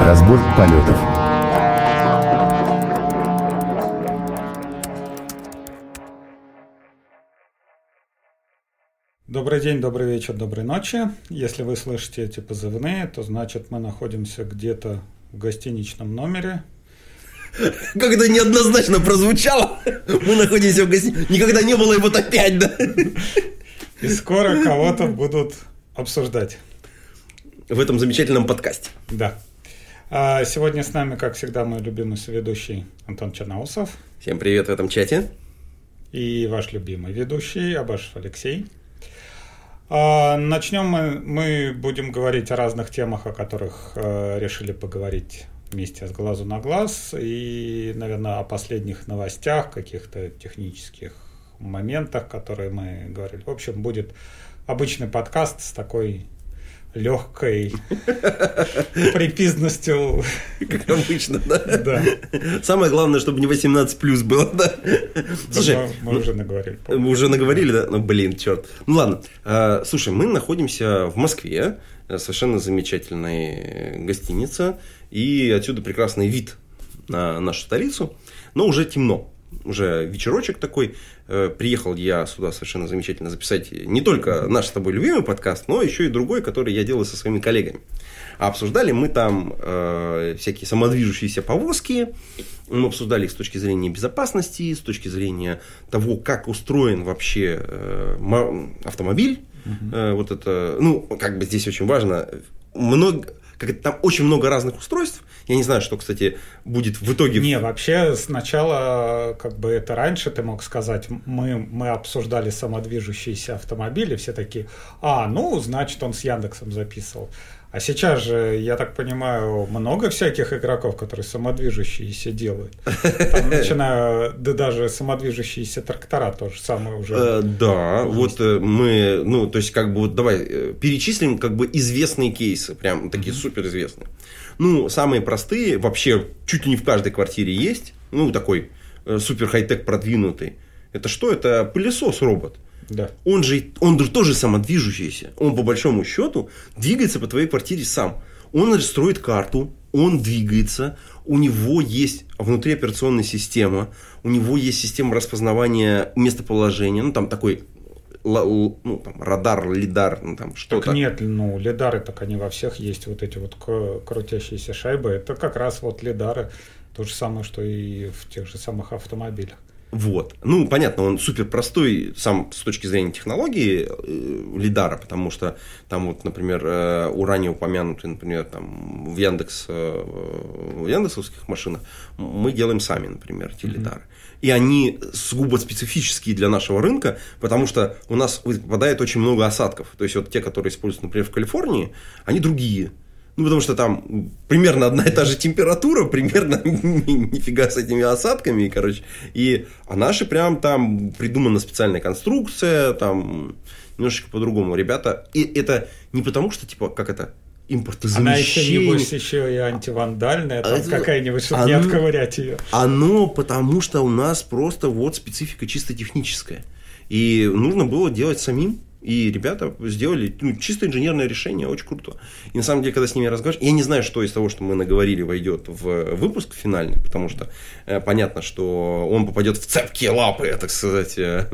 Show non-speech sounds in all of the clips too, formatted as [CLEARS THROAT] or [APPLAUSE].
Разбор полетов. Добрый день, добрый вечер, доброй ночи. Если вы слышите эти позывные, то значит мы находимся где-то в гостиничном номере. Когда неоднозначно прозвучало, мы находимся в гостинице. Никогда не было, и вот опять, да? И скоро кого-то будут обсуждать. В этом замечательном подкасте. Да. А сегодня с нами, как всегда, мой любимый соведущий Антон Черноусов. Всем привет в этом чате. И ваш любимый ведущий Абашев Алексей. А, начнем мы, мы будем говорить о разных темах, о которых э, решили поговорить вместе с глазу на глаз. И, наверное, о последних новостях, каких-то технических моментах, которые мы говорили. В общем, будет обычный подкаст с такой легкой [LAUGHS] припизностью. Как обычно, да? Да. Самое главное, чтобы не 18 плюс было, да? Слушай, мы, уже наговорили. Мы уже наговорили, да? Ну, блин, черт. Ну, ладно. А, слушай, мы находимся в Москве, совершенно замечательная гостиница, и отсюда прекрасный вид на нашу столицу, но уже темно уже вечерочек такой. Э, приехал я сюда совершенно замечательно записать не только наш с тобой любимый подкаст, но еще и другой, который я делаю со своими коллегами. А обсуждали мы там э, всякие самодвижущиеся повозки, мы обсуждали их с точки зрения безопасности, с точки зрения того, как устроен вообще э, автомобиль. Угу. Э, вот это, ну, как бы здесь очень важно, много, как это, там очень много разных устройств. Я не знаю, что, кстати, будет в итоге. Не, вообще сначала, как бы это раньше ты мог сказать, мы, мы обсуждали самодвижущиеся автомобили, все такие, а, ну, значит, он с Яндексом записывал. А сейчас же, я так понимаю, много всяких игроков, которые самодвижущиеся делают. Там, [LAUGHS] начиная, да даже самодвижущиеся трактора тоже самое уже. Э, да, вот э, мы, ну, то есть, как бы, вот давай э, перечислим, как бы, известные кейсы, прям такие суперизвестные. Ну, самые простые, вообще, чуть ли не в каждой квартире есть, ну, такой супер хай-тек продвинутый. Это что? Это пылесос-робот. Да. Он же, он же тоже самодвижущийся. Он по большому счету двигается по твоей квартире сам. Он строит карту, он двигается, у него есть внутри операционная система, у него есть система распознавания местоположения, ну там такой ну, там, радар, лидар, ну, там что-то. Так нет, ну, лидары, так они во всех есть, вот эти вот крутящиеся шайбы, это как раз вот лидары, то же самое, что и в тех же самых автомобилях. Вот. Ну, понятно, он супер простой сам с точки зрения технологии э, лидара, потому что там вот, например, э, у ранее упомянутый, например, там в Яндекс, э, в яндексовских машинах мы делаем сами, например, эти mm-hmm. лидары. И они сугубо специфические для нашего рынка, потому что у нас выпадает очень много осадков. То есть, вот те, которые используются, например, в Калифорнии, они другие. Ну, потому что там примерно одна и та же температура, примерно [LAUGHS] нифига с этими осадками, короче. И, а наши прям там придумана специальная конструкция, там немножечко по-другому. Ребята, и это не потому, что, типа, как это, импортозамещение. Она еще, небось, еще и антивандальная, там а какая-нибудь, чтобы оно, не отковырять ее. Оно потому, что у нас просто вот специфика чисто техническая. И нужно было делать самим. И ребята сделали ну, чисто инженерное решение, очень круто. И на самом деле, когда с ними разговариваешь, я не знаю, что из того, что мы наговорили, войдет в выпуск финальный, потому что э, понятно, что он попадет в цепкие лапы, так сказать, э,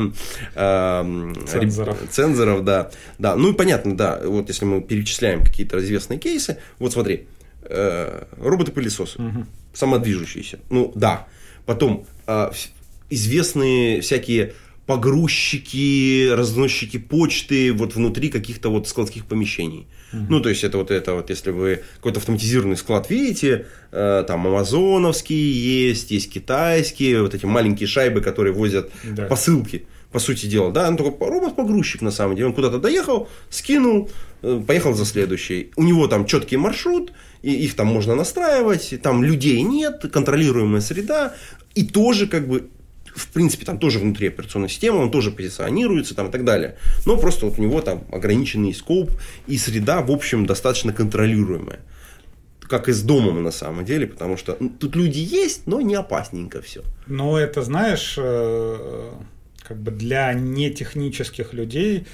э, цензоров. цензоров, да. да. Ну и понятно, да, вот если мы перечисляем какие-то известные кейсы, вот смотри, э, роботы-пылесосы, угу. самодвижущиеся, ну да. Потом э, известные всякие погрузчики, разносчики почты вот внутри каких-то вот складских помещений. Угу. Ну, то есть, это вот это вот, если вы какой-то автоматизированный склад видите, э, там амазоновские есть, есть китайские, вот эти маленькие шайбы, которые возят да. посылки, по сути дела, да, он такой робот-погрузчик на самом деле, он куда-то доехал, скинул, э, поехал за следующий. У него там четкий маршрут, и их там можно настраивать, там людей нет, контролируемая среда, и тоже как бы в принципе, там тоже внутри операционной системы, он тоже позиционируется там и так далее. Но просто вот у него там ограниченный скоп и среда, в общем, достаточно контролируемая. Как и с домом на самом деле, потому что ну, тут люди есть, но не опасненько все. Ну, это, знаешь, э, как бы для нетехнических людей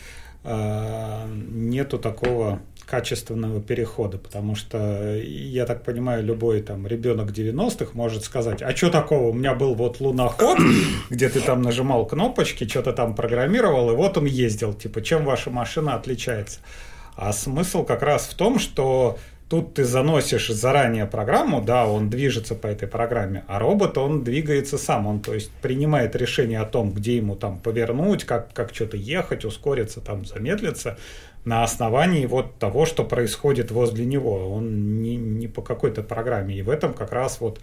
э, нету такого качественного перехода, потому что, я так понимаю, любой там ребенок 90-х может сказать, а что такого, у меня был вот луноход, [COUGHS] где ты там нажимал кнопочки, что-то там программировал, и вот он ездил, типа, чем ваша машина отличается? А смысл как раз в том, что Тут ты заносишь заранее программу, да, он движется по этой программе, а робот, он двигается сам, он, то есть, принимает решение о том, где ему там повернуть, как, как что-то ехать, ускориться, там, замедлиться, на основании вот того, что происходит возле него. Он не, не по какой-то программе. И в этом как раз вот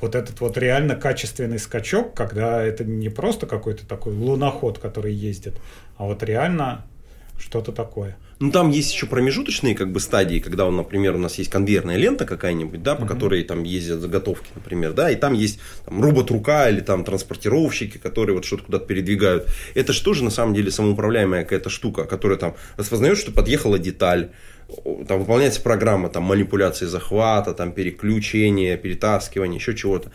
вот этот вот реально качественный скачок, когда это не просто какой-то такой луноход, который ездит, а вот реально что-то такое. Ну, там есть еще промежуточные как бы стадии, когда, он, например, у нас есть конвейерная лента какая-нибудь, да, по uh-huh. которой там ездят заготовки, например, да, и там есть там, робот-рука или там транспортировщики, которые вот что-то куда-то передвигают. Это же тоже на самом деле самоуправляемая какая-то штука, которая там распознает, что подъехала деталь, там выполняется программа там манипуляции захвата, там переключения, перетаскивания, еще чего-то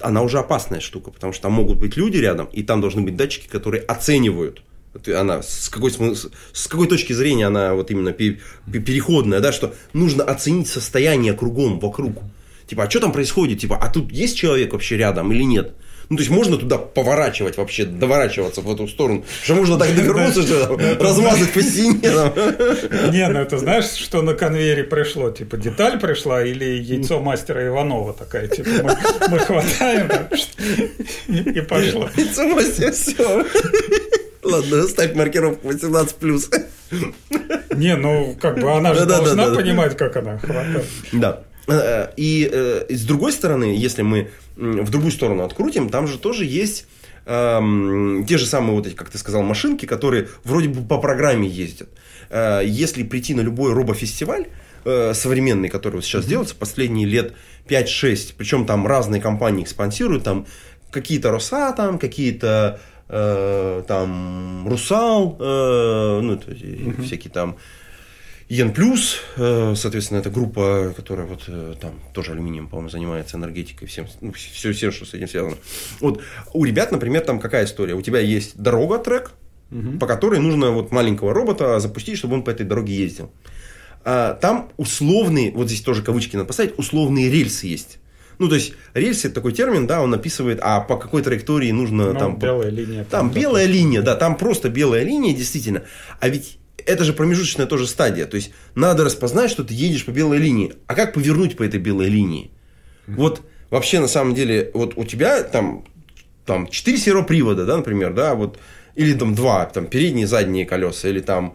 она уже опасная штука, потому что там могут быть люди рядом, и там должны быть датчики, которые оценивают она с какой, с какой точки зрения она вот именно переходная, да, что нужно оценить состояние кругом, вокруг. Типа, а что там происходит? Типа, а тут есть человек вообще рядом или нет? Ну, то есть можно туда поворачивать вообще, доворачиваться в эту сторону. Что можно так довернуться, что [LAUGHS] размазать по стене. Не, ну это знаешь, что на конвейере пришло? Типа деталь пришла или яйцо мастера Иванова такая? Типа мы, хватаем [LAUGHS] и пошло. Яйцо мастера, все. Ладно, ставь маркировку 18+. Не, ну, как бы она же должна понимать, как она хватает. Да. Э, и э, с другой стороны, если мы в другую сторону открутим, там же тоже есть эм, те же самые, вот эти, как ты сказал, машинки, которые вроде бы по программе ездят. Э, если прийти на любой робофестиваль, современный, который вот сейчас mm-hmm. делается, последние лет 5-6, причем там разные компании их спонсируют, там какие-то Росатом, какие-то э, там Русал, э, ну, то есть, uh-huh. всякие там Йен Плюс, э, соответственно, это группа, которая вот э, там тоже алюминием, по-моему, занимается энергетикой, всем, ну, все, все, что с этим связано. Вот у ребят, например, там какая история? У тебя есть дорога, трек, угу. по которой нужно вот маленького робота запустить, чтобы он по этой дороге ездил. А, там условные, вот здесь тоже кавычки надо поставить, условные рельсы есть. Ну, то есть, рельсы это такой термин, да, он описывает, а по какой траектории нужно ну, там... белая линия. Там, там белая допустим. линия, да, там просто белая линия, действительно. А ведь это же промежуточная тоже стадия. То есть, надо распознать, что ты едешь по белой линии. А как повернуть по этой белой линии? Mm-hmm. Вот вообще, на самом деле, вот у тебя там, там 4 сервопривода, да, например, да, вот или там два, там передние, задние колеса, или там,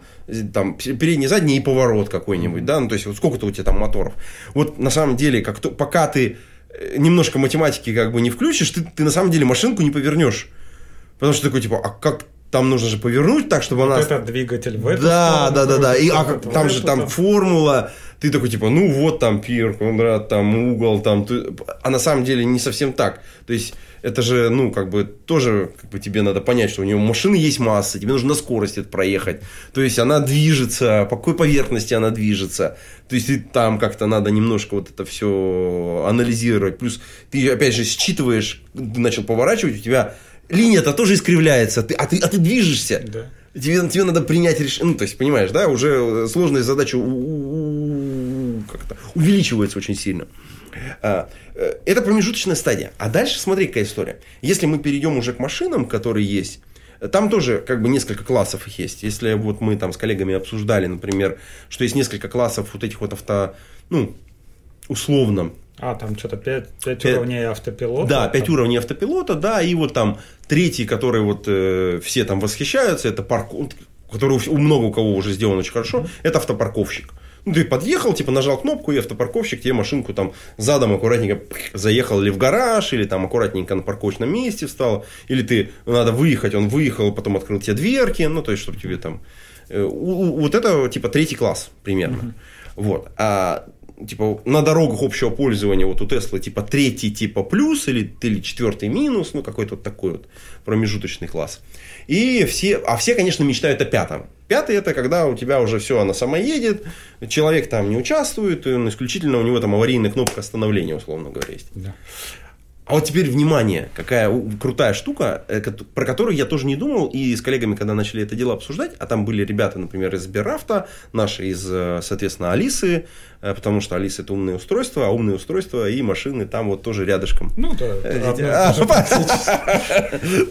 там передние, задние и поворот какой-нибудь, да, ну то есть вот сколько-то у тебя там моторов. Вот на самом деле, как то, пока ты немножко математики как бы не включишь, ты, ты на самом деле машинку не повернешь. Потому что такой, типа, а как там нужно же повернуть так, чтобы вот она... этот двигатель в эту Да, сторону, да, да, да. И, а, там же там формула. Ты такой, типа, ну вот там пир, квадрат, там угол, там... А на самом деле не совсем так. То есть, это же, ну, как бы, тоже, как бы, тебе надо понять, что у нее машины есть масса, тебе нужно на скорости это проехать. То есть, она движется, по какой поверхности она движется. То есть, ты там как-то надо немножко вот это все анализировать. Плюс, ты, опять же, считываешь, ты начал поворачивать, у тебя линия-то тоже искривляется, ты, а, ты, а ты движешься. Да. Тебе, тебе надо принять решение. Ну, то есть, понимаешь, да, уже сложная задача как-то увеличивается очень сильно. А, э, это промежуточная стадия. А дальше смотри, какая история. Если мы перейдем уже к машинам, которые есть, там тоже как бы несколько классов есть. Если вот мы там с коллегами обсуждали, например, что есть несколько классов вот этих вот авто, ну, условно, а, там что-то 5, 5 5 уровней автопилота. Да, 5 там. уровней автопилота, да, и вот там третий, который вот э, все там восхищаются, это парк, который у много у кого уже сделан очень хорошо, mm-hmm. это автопарковщик. Ну, ты подъехал, типа нажал кнопку, и автопарковщик тебе машинку там задом аккуратненько заехал или в гараж, или там аккуратненько на парковочном месте встал, или ты надо выехать, он выехал, потом открыл тебе дверки, ну, то есть, чтобы тебе там... Э, вот это, типа, третий класс примерно. Mm-hmm. Вот. А типа на дорогах общего пользования вот у Теслы типа третий типа плюс или, или четвертый минус, ну какой-то вот такой вот промежуточный класс. И все, а все, конечно, мечтают о пятом. Пятый это когда у тебя уже все, она сама едет, человек там не участвует, он исключительно у него там аварийная кнопка остановления, условно говоря, есть. Да. А вот теперь внимание, какая крутая штука, э, про которую я тоже не думал, и с коллегами, когда начали это дело обсуждать, а там были ребята, например, из Сберрафта, наши из, э, соответственно, Алисы, э, потому что Алиса это умные устройства, а умные устройства и машины там вот тоже рядышком. Ну да,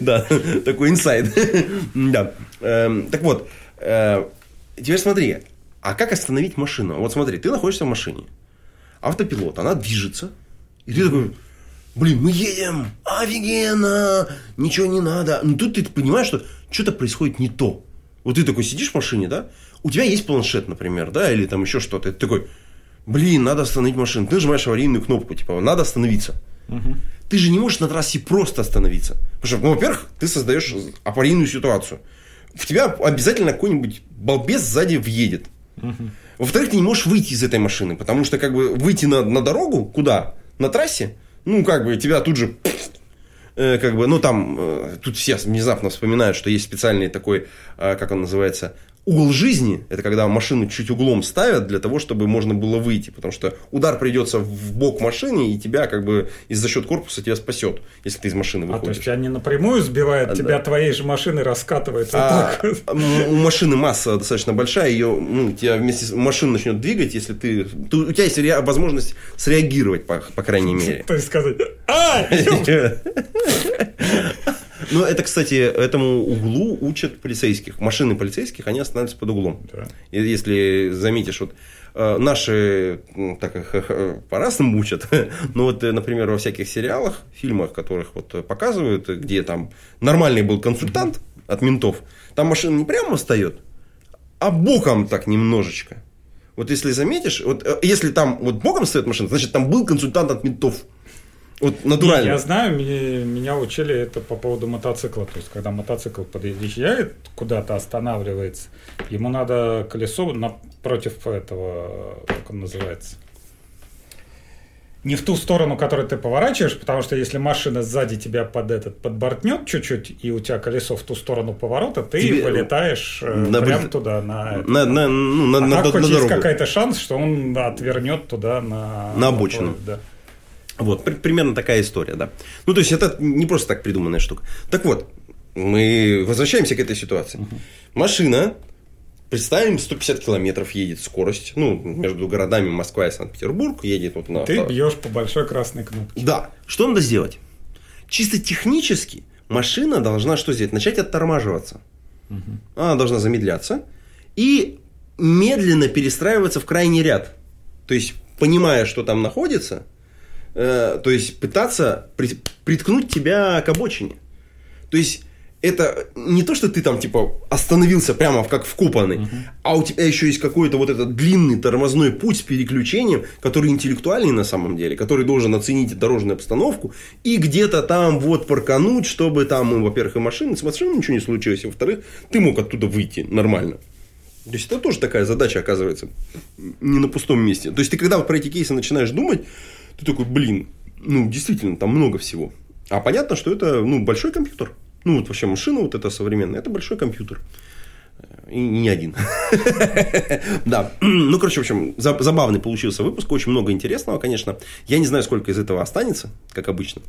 [LAUGHS] Да, такой инсайд. [LAUGHS] Да. Эм, так вот, теперь смотри, а как остановить машину? Вот смотри, ты находишься в машине, автопилот, она движется, и ты такой блин, мы едем, офигенно, ничего не надо. Ну тут ты понимаешь, что что-то происходит не то. Вот ты такой сидишь в машине, да, у тебя есть планшет, например, да, или там еще что-то. Ты такой, блин, надо остановить машину. Ты нажимаешь аварийную кнопку, типа, надо остановиться. Угу. Ты же не можешь на трассе просто остановиться. Потому что, ну, во-первых, ты создаешь аварийную ситуацию. В тебя обязательно какой-нибудь балбес сзади въедет. Угу. Во-вторых, ты не можешь выйти из этой машины, потому что как бы выйти на, на дорогу, куда? На трассе, ну, как бы тебя тут же э, как бы, ну там, э, тут все внезапно вспоминают, что есть специальный такой, э, как он называется, угол жизни, это когда машину чуть углом ставят для того, чтобы можно было выйти, потому что удар придется в бок машины, и тебя как бы из-за счет корпуса тебя спасет, если ты из машины выходишь. А то есть не напрямую сбивает, а, тебя да. твоей же машины раскатывает. А, вот так. У машины масса достаточно большая, ее, ну, тебя вместе с машиной начнет двигать, если ты, ты у тебя есть возможность среагировать, по, по крайней [LAUGHS] мере. То есть сказать, а! [LAUGHS] Ну, это, кстати, этому углу учат полицейских. Машины полицейских, они останавливаются под углом. Да. Если заметишь, вот э, наши так их по-разному учат. [LAUGHS] Но вот, э, например, во всяких сериалах, фильмах, которых вот показывают, где там нормальный был консультант от ментов, там машина не прямо встает, а боком так немножечко. Вот если заметишь, вот э, если там вот боком стоит машина, значит там был консультант от ментов. Вот натурально. Не, я знаю, меня, меня учили это по поводу мотоцикла. То есть, когда мотоцикл подъезжает, куда-то останавливается, ему надо колесо напротив этого, как он называется, не в ту сторону, которую ты поворачиваешь, потому что если машина сзади тебя под этот подбортнет чуть-чуть, и у тебя колесо в ту сторону поворота, ты Тебе... вылетаешь э, на... прям туда на, на, на, ну, на, а на, на, на есть какой-то шанс, что он отвернет туда на, на обочину. Да. Вот, при, примерно такая история, да. Ну, то есть, это не просто так придуманная штука. Так вот, мы возвращаемся к этой ситуации. Угу. Машина, представим, 150 километров едет скорость, ну, между городами Москва и Санкт-Петербург, едет вот на... Ты бьешь по большой красной кнопке. Да. Что надо сделать? Чисто технически машина должна что сделать? Начать оттормаживаться. Угу. Она должна замедляться и медленно перестраиваться в крайний ряд. То есть, понимая, что там находится – Э, то есть пытаться приткнуть тебя к обочине. То есть это не то, что ты там типа остановился прямо как вкопанный, uh-huh. а у тебя еще есть какой-то вот этот длинный тормозной путь с переключением, который интеллектуальный на самом деле, который должен оценить дорожную обстановку и где-то там вот паркануть, чтобы там, во-первых, и машины, с машиной ничего не случилось, и во-вторых, ты мог оттуда выйти нормально. То есть это тоже такая задача оказывается не на пустом месте. То есть ты когда про эти кейсы начинаешь думать, ты такой, блин, ну, действительно, там много всего. А понятно, что это, ну, большой компьютер. Ну, вот вообще машина вот эта современная, это большой компьютер. И не один. [LAUGHS] Да. Ну, короче, в общем, забавный получился выпуск. Очень много интересного, конечно. Я не знаю, сколько из этого останется, как обычно.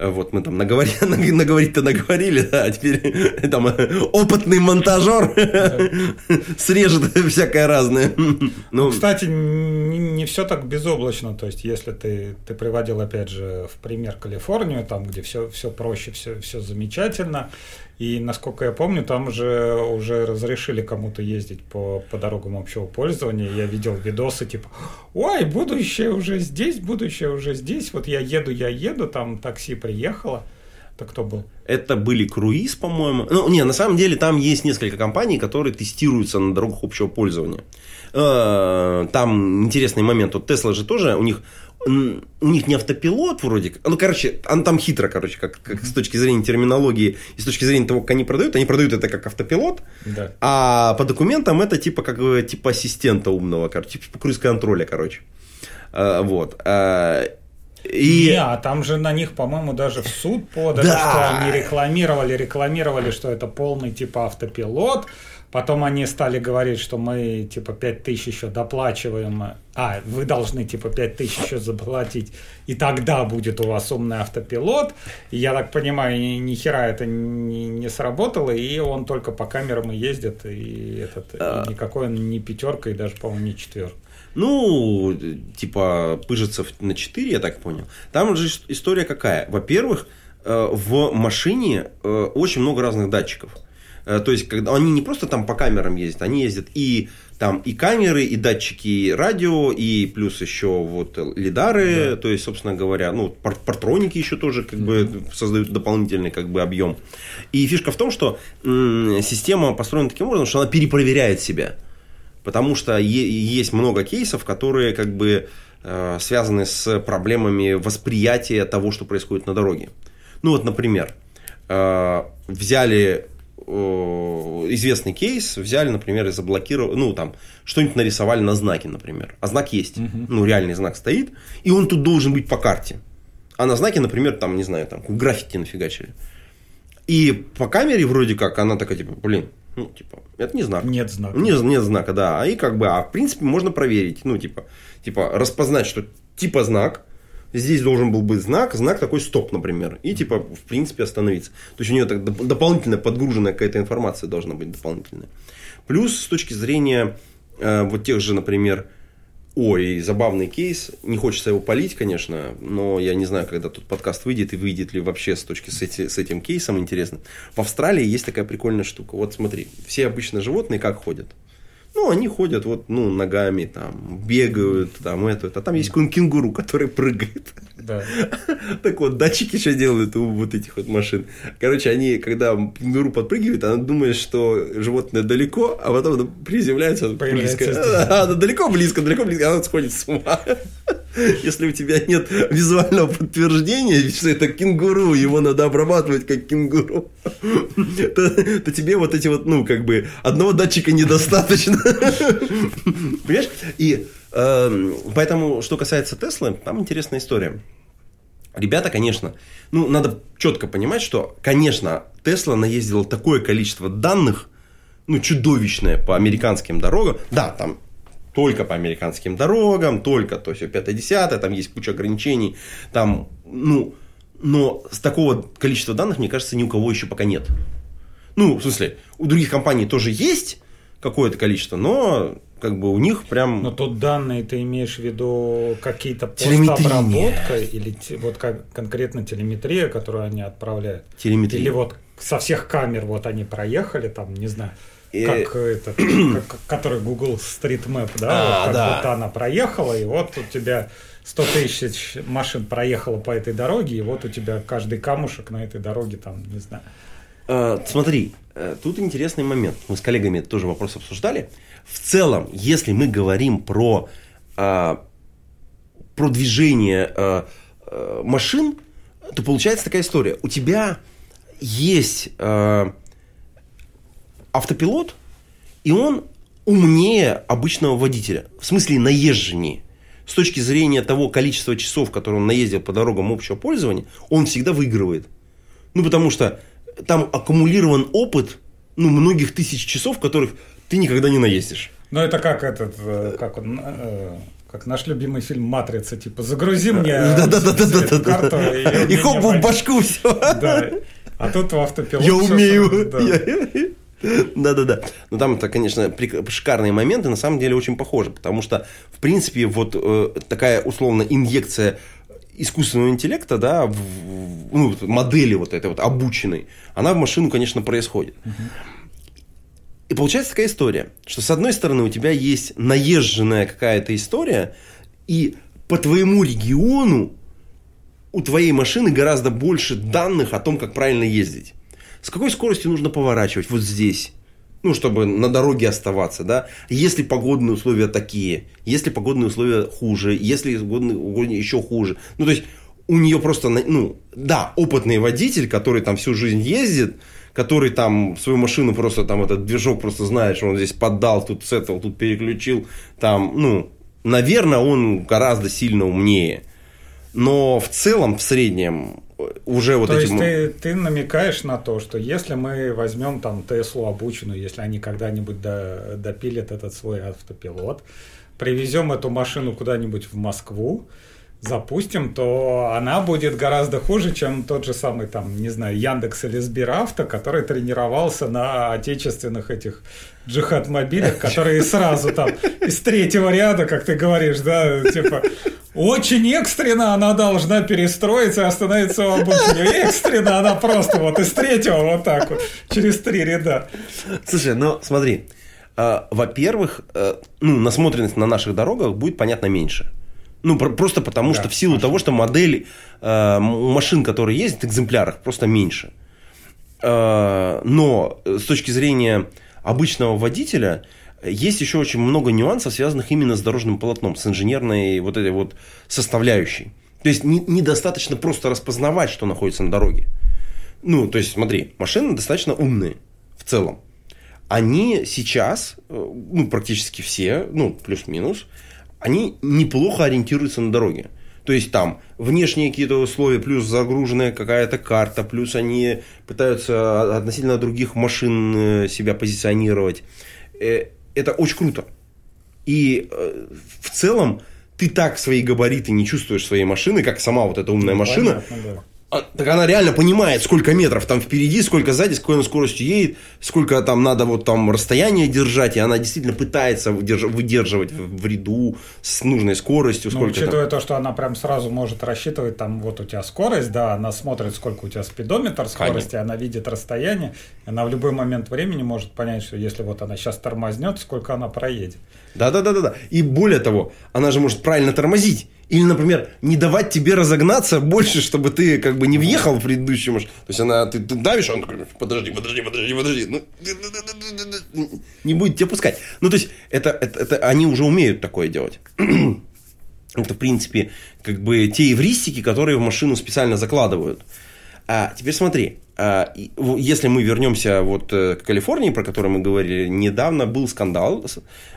Вот мы там наговори, [LAUGHS] наговорить-то наговорили, да, а теперь [LAUGHS] там опытный монтажер [LAUGHS] срежет всякое разное. Ну, кстати, не, не все так безоблачно. То есть, если ты, ты приводил, опять же, в пример Калифорнию, там, где все, все проще, все, все замечательно, и, насколько я помню, там же уже разрешили кому-то ездить по, по дорогам общего пользования. Я видел видосы типа, ой, будущее уже здесь, будущее уже здесь. Вот я еду, я еду, там такси приехало. Это кто был? Это были круиз, по-моему. Ну, не, на самом деле там есть несколько компаний, которые тестируются на дорогах общего пользования. Э, там интересный момент. Вот Тесла же тоже, у них у них не автопилот вроде как. Ну, короче, он там хитро, короче, как, как с точки зрения терминологии и с точки зрения того, как они продают. Они продают это как автопилот, да. а по документам это типа как типа ассистента умного, короче, типа круиз-контроля, короче. А, вот. И... Не, а там же на них, по-моему, даже в суд подали, да. что они рекламировали, рекламировали, что это полный типа автопилот, Потом они стали говорить, что мы типа 5 тысяч еще доплачиваем. А, вы должны типа 5 тысяч еще заплатить, и тогда будет у вас умный автопилот. И я так понимаю, ни, ни хера это не, не сработало, и он только по камерам и ездит, и, этот, а... и никакой он не пятерка, и даже, по-моему, не четверка. Ну, типа, пыжится на 4, я так понял. Там же история какая? Во-первых, э, в машине э, очень много разных датчиков. Э, то есть, когда они не просто там по камерам ездят, они ездят и там и камеры, и датчики и радио, и плюс еще вот лидары, да. то есть, собственно говоря, ну, портроники еще тоже как бы создают дополнительный как бы объем. И фишка в том, что м- система построена таким образом, что она перепроверяет себя. Потому что есть много кейсов, которые как бы э, связаны с проблемами восприятия того, что происходит на дороге. Ну вот, например, э, взяли известный кейс, взяли, например, и заблокировали, ну, там, что-нибудь нарисовали на знаке, например. А знак есть, угу. ну, реальный знак стоит, и он тут должен быть по карте. А на знаке, например, там, не знаю, там, граффити нафигачили. И по камере вроде как она такая, типа, блин, ну, типа, это не знак. Нет знака. Нет, нет знака, да. И как бы, а в принципе можно проверить, ну, типа, типа, распознать, что типа знак, здесь должен был быть знак, знак такой стоп, например, и типа, в принципе, остановиться. То есть у нее так дополнительно подгруженная какая-то информация должна быть дополнительная. Плюс с точки зрения э, вот тех же, например, Ой, забавный кейс. Не хочется его полить, конечно, но я не знаю, когда тут подкаст выйдет и выйдет ли вообще с точки с, эти, с этим кейсом интересно. В Австралии есть такая прикольная штука. Вот смотри, все обычно животные как ходят? Ну, они ходят вот, ну, ногами, там, бегают, там, это, это. А там есть кенгуру, который прыгает. Да. [LAUGHS] Так вот, датчики что делают у вот этих вот машин? Короче, они, когда кенгуру подпрыгивает, она думает, что животное далеко, а потом приземляется близко. [LAUGHS] А, далеко, близко, далеко, близко, она сходит с ума. [LAUGHS] Если у тебя нет визуального подтверждения, что это кенгуру, его надо обрабатывать как кенгуру, то, то тебе вот эти вот, ну, как бы, одного датчика недостаточно. Понимаешь? И э, поэтому, что касается Теслы, там интересная история. Ребята, конечно, ну, надо четко понимать, что, конечно, Тесла наездила такое количество данных, ну, чудовищное по американским дорогам. Да, там только по американским дорогам, только то есть 5-10, там есть куча ограничений, там, ну, но с такого количества данных, мне кажется, ни у кого еще пока нет. Ну, в смысле, у других компаний тоже есть какое-то количество, но как бы у них прям... Но тут данные ты имеешь в виду какие-то постобработка или вот как конкретно телеметрия, которую они отправляют? Телеметрия. Или вот со всех камер вот они проехали там, не знаю, и... Как [CLEARS THROAT] это, как, который Google Street Map, да, а, вот как да. вот она проехала, и вот у тебя 100 тысяч машин проехало по этой дороге, и вот у тебя каждый камушек на этой дороге, там, не знаю. А, смотри, э, тут интересный момент. Мы с коллегами тоже вопрос обсуждали. В целом, если мы говорим про, а, про движение а, машин, то получается такая история. У тебя есть автопилот, и он умнее обычного водителя. В смысле наезженнее. С точки зрения того количества часов, которые он наездил по дорогам общего пользования, он всегда выигрывает. Ну, потому что там аккумулирован опыт ну, многих тысяч часов, которых ты никогда не наездишь. Ну, это как этот, э, как он, э, как наш любимый фильм «Матрица», типа, загрузи мне да, да, да, да, карту, и, [LAUGHS] и хоп, в башку все. Да. А тут в автопилот. Я умею. Да. Да-да-да. Но там это, конечно, шикарные моменты, на самом деле очень похожи, потому что, в принципе, вот э, такая условно инъекция искусственного интеллекта, да, в, ну, модели вот этой вот обученной, она в машину, конечно, происходит. И получается такая история, что с одной стороны у тебя есть наезженная какая-то история, и по твоему региону у твоей машины гораздо больше данных о том, как правильно ездить с какой скоростью нужно поворачивать вот здесь, ну, чтобы на дороге оставаться, да, если погодные условия такие, если погодные условия хуже, если погодные еще хуже. Ну, то есть, у нее просто, ну, да, опытный водитель, который там всю жизнь ездит, который там свою машину просто там этот движок просто знает, что он здесь поддал, тут с этого, тут переключил, там, ну, наверное, он гораздо сильно умнее. Но в целом, в среднем, уже вот то эти... есть ты, ты намекаешь на то, что если мы возьмем там Теслу обученную, если они когда-нибудь до, допилят этот свой автопилот, привезем эту машину куда-нибудь в Москву, запустим, то она будет гораздо хуже, чем тот же самый там, не знаю, Яндекс или Сберавто, который тренировался на отечественных этих джихад-мобилях, которые сразу там из третьего ряда, как ты говоришь, да, типа очень экстренно она должна перестроиться и остановиться у обочине. Экстренно она просто вот из третьего вот так вот, через три ряда. Слушай, ну смотри, э, во-первых, э, ну, насмотренность на наших дорогах будет, понятно, меньше. Ну, просто потому, да, что в силу машин. того, что модели э, машин, которые ездят, в экземплярах просто меньше. Э, но с точки зрения обычного водителя, есть еще очень много нюансов, связанных именно с дорожным полотном, с инженерной вот этой вот составляющей. То есть не, недостаточно просто распознавать, что находится на дороге. Ну, то есть, смотри, машины достаточно умные в целом. Они сейчас, э, ну, практически все, ну, плюс-минус, они неплохо ориентируются на дороге. То есть там внешние какие-то условия, плюс загруженная какая-то карта, плюс они пытаются относительно других машин э, себя позиционировать. Это очень круто. И э, в целом ты так свои габариты не чувствуешь своей машины, как сама вот эта умная ну, машина. Понятно, да. А, так она реально понимает, сколько метров там впереди, сколько сзади, с какой она скоростью едет, сколько там надо вот там расстояние держать, и она действительно пытается выдерживать в ряду с нужной скоростью. Ну, учитывая там... то, что она прям сразу может рассчитывать, там вот у тебя скорость, да, она смотрит, сколько у тебя спидометр скорости, Конечно. она видит расстояние, она в любой момент времени может понять, что если вот она сейчас тормознет, сколько она проедет. Да-да-да-да. И более того, она же может правильно тормозить. Или, например, не давать тебе разогнаться больше, чтобы ты как бы не въехал в предыдущую машину. То есть она, ты, ты давишь, он такой, подожди, подожди, подожди, подожди. Ну, не будет тебя пускать. Ну, то есть, это, это, это они уже умеют такое делать. [CLEARS THROAT] это, в принципе, как бы те эвристики, которые в машину специально закладывают. А теперь смотри, если мы вернемся вот э, к Калифорнии, про которую мы говорили, недавно был скандал,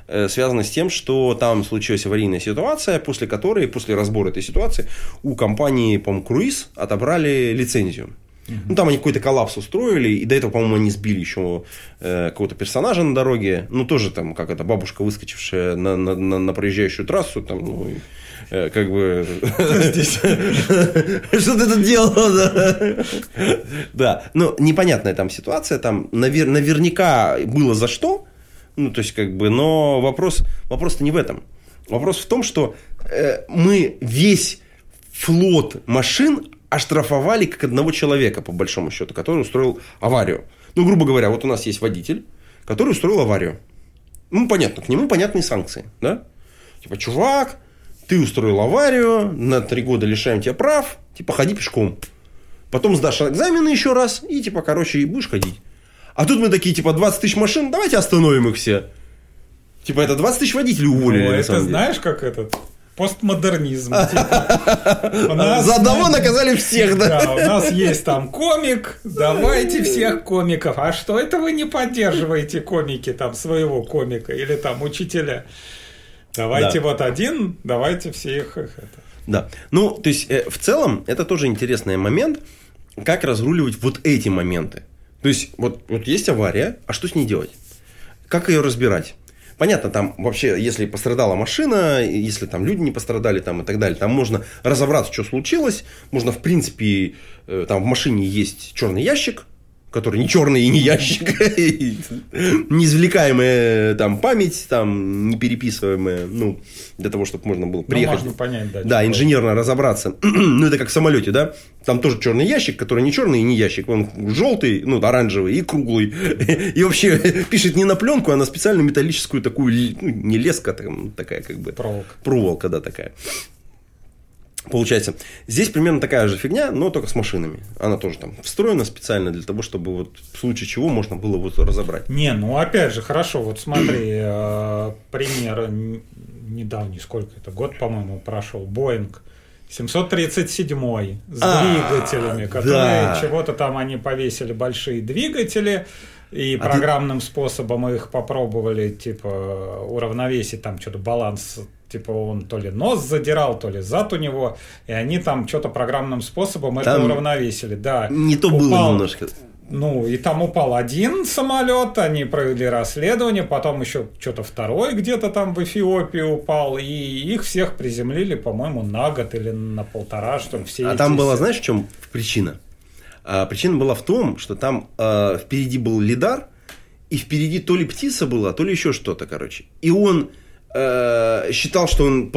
э, связанный с тем, что там случилась аварийная ситуация, после которой, после разбора этой ситуации, у компании, по-моему, Круиз отобрали лицензию. Ну, там они какой-то коллапс устроили, и до этого, по-моему, они сбили еще э, какого-то персонажа на дороге. Ну, тоже там, как это, бабушка, выскочившая на, на, на, на проезжающую трассу, там, ну, как бы... [LAUGHS] Что ты тут делал? Да, ну, непонятная там ситуация, там наверняка было за что, ну, то есть, как бы, но вопрос, вопрос-то не в этом. Вопрос в том, что э, мы весь флот машин оштрафовали как одного человека, по большому счету, который устроил аварию. Ну, грубо говоря, вот у нас есть водитель, который устроил аварию. Ну, понятно, к нему понятные санкции, да? Типа, чувак, ты устроил аварию, на три года лишаем тебя прав, типа ходи пешком. Потом сдашь экзамены еще раз, и типа, короче, и будешь ходить. А тут мы такие, типа, 20 тысяч машин, давайте остановим их все. Типа, это 20 тысяч водителей уволили. Ну, это знаешь, как этот постмодернизм. Типа. [LAUGHS] За одного наказали всех, да? Да, у нас есть там комик, давайте всех комиков. А что это вы не поддерживаете комики там своего комика или там учителя? Давайте да. вот один, давайте всех их это. Да. Ну, то есть, э, в целом, это тоже интересный момент, как разруливать вот эти моменты. То есть, вот, вот есть авария, а что с ней делать? Как ее разбирать? Понятно, там вообще, если пострадала машина, если там люди не пострадали там и так далее, там можно разобраться, что случилось. Можно, в принципе, э, там в машине есть черный ящик, который не черный и не ящик, [LAUGHS] неизвлекаемая там память, там не переписываемая, ну, для того, чтобы можно было ну, приехать. можно понять, да. Да, инженерно разобраться. [CLEARS THROAT] ну, это как в самолете, да? Там тоже черный ящик, который не черный и не ящик. Он желтый, ну, оранжевый и круглый. [LAUGHS] и вообще [LAUGHS] пишет не на пленку, а на специальную металлическую такую, ну, не леска, такая как бы. Проволока. Проволока, да, такая. Получается, здесь примерно такая же фигня, но только с машинами. Она тоже там встроена специально для того, чтобы вот в случае чего можно было вот разобрать. Не, ну опять же, хорошо, вот смотри, э, пример недавний, сколько это, год, по-моему, прошел, Боинг 737 с а, двигателями, которые чего-то там они повесили большие двигатели, И А программным способом их попробовали, типа, уравновесить там что-то баланс типа он то ли нос задирал, то ли зад у него, и они там что-то программным способом это Там уравновесили. Да. Не то было Упал- немножко. Ну, и там упал один самолет, они провели расследование, потом еще что-то второй где-то там в Эфиопии упал, и их всех приземлили, по-моему, на год или на полтора, что все А там была, се- знаешь, в чем причина? А, причина была в том, что там а, впереди был лидар, и впереди то ли птица была, то ли еще что-то, короче. И он э, считал, что он...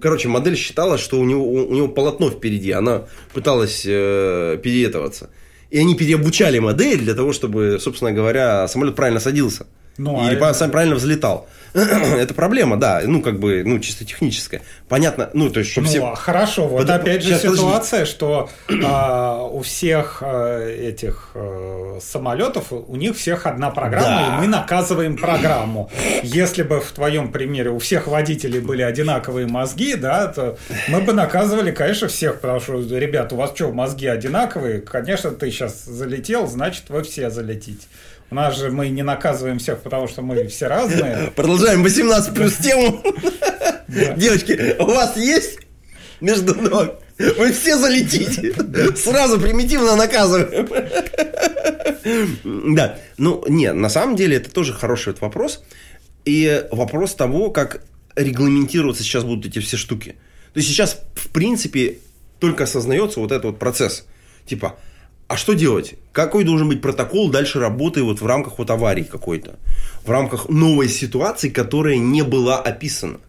Короче, модель считала, что у него, у него полотно впереди. Она пыталась э, переетоваться. И они переобучали модель для того, чтобы, собственно говоря, самолет правильно садился. Ну, Или а сам правильно взлетал. [CLEARS THROAT] Это проблема, да. Ну, как бы, ну, чисто техническая. Понятно, ну, то есть, чтобы Ну, все... а хорошо, вот Подо- опять же Сейчас, подожди. ситуация, что а, у всех а, этих а, самолетов, у них всех одна программа, Да. и мы наказываем программу. Если бы в твоем примере у всех водителей были одинаковые мозги, да, то мы бы наказывали, конечно, всех, потому что, ребят, у вас что, мозги одинаковые? Конечно, ты сейчас залетел, значит, вы все залетите. У нас же мы не наказываем всех, потому что мы все разные. [LAUGHS] Продолжаем 18 плюс тему. Девочки, у вас есть между ног? Вы все залетите. Сразу примитивно наказываем. Да, ну, нет, на самом деле это тоже хороший вопрос. И вопрос того, как регламентироваться сейчас будут эти все штуки. То есть сейчас, в принципе, только осознается вот этот вот процесс. Типа, а что делать? Какой должен быть протокол дальше работы вот в рамках вот аварии какой-то? В рамках новой ситуации, которая не была описана.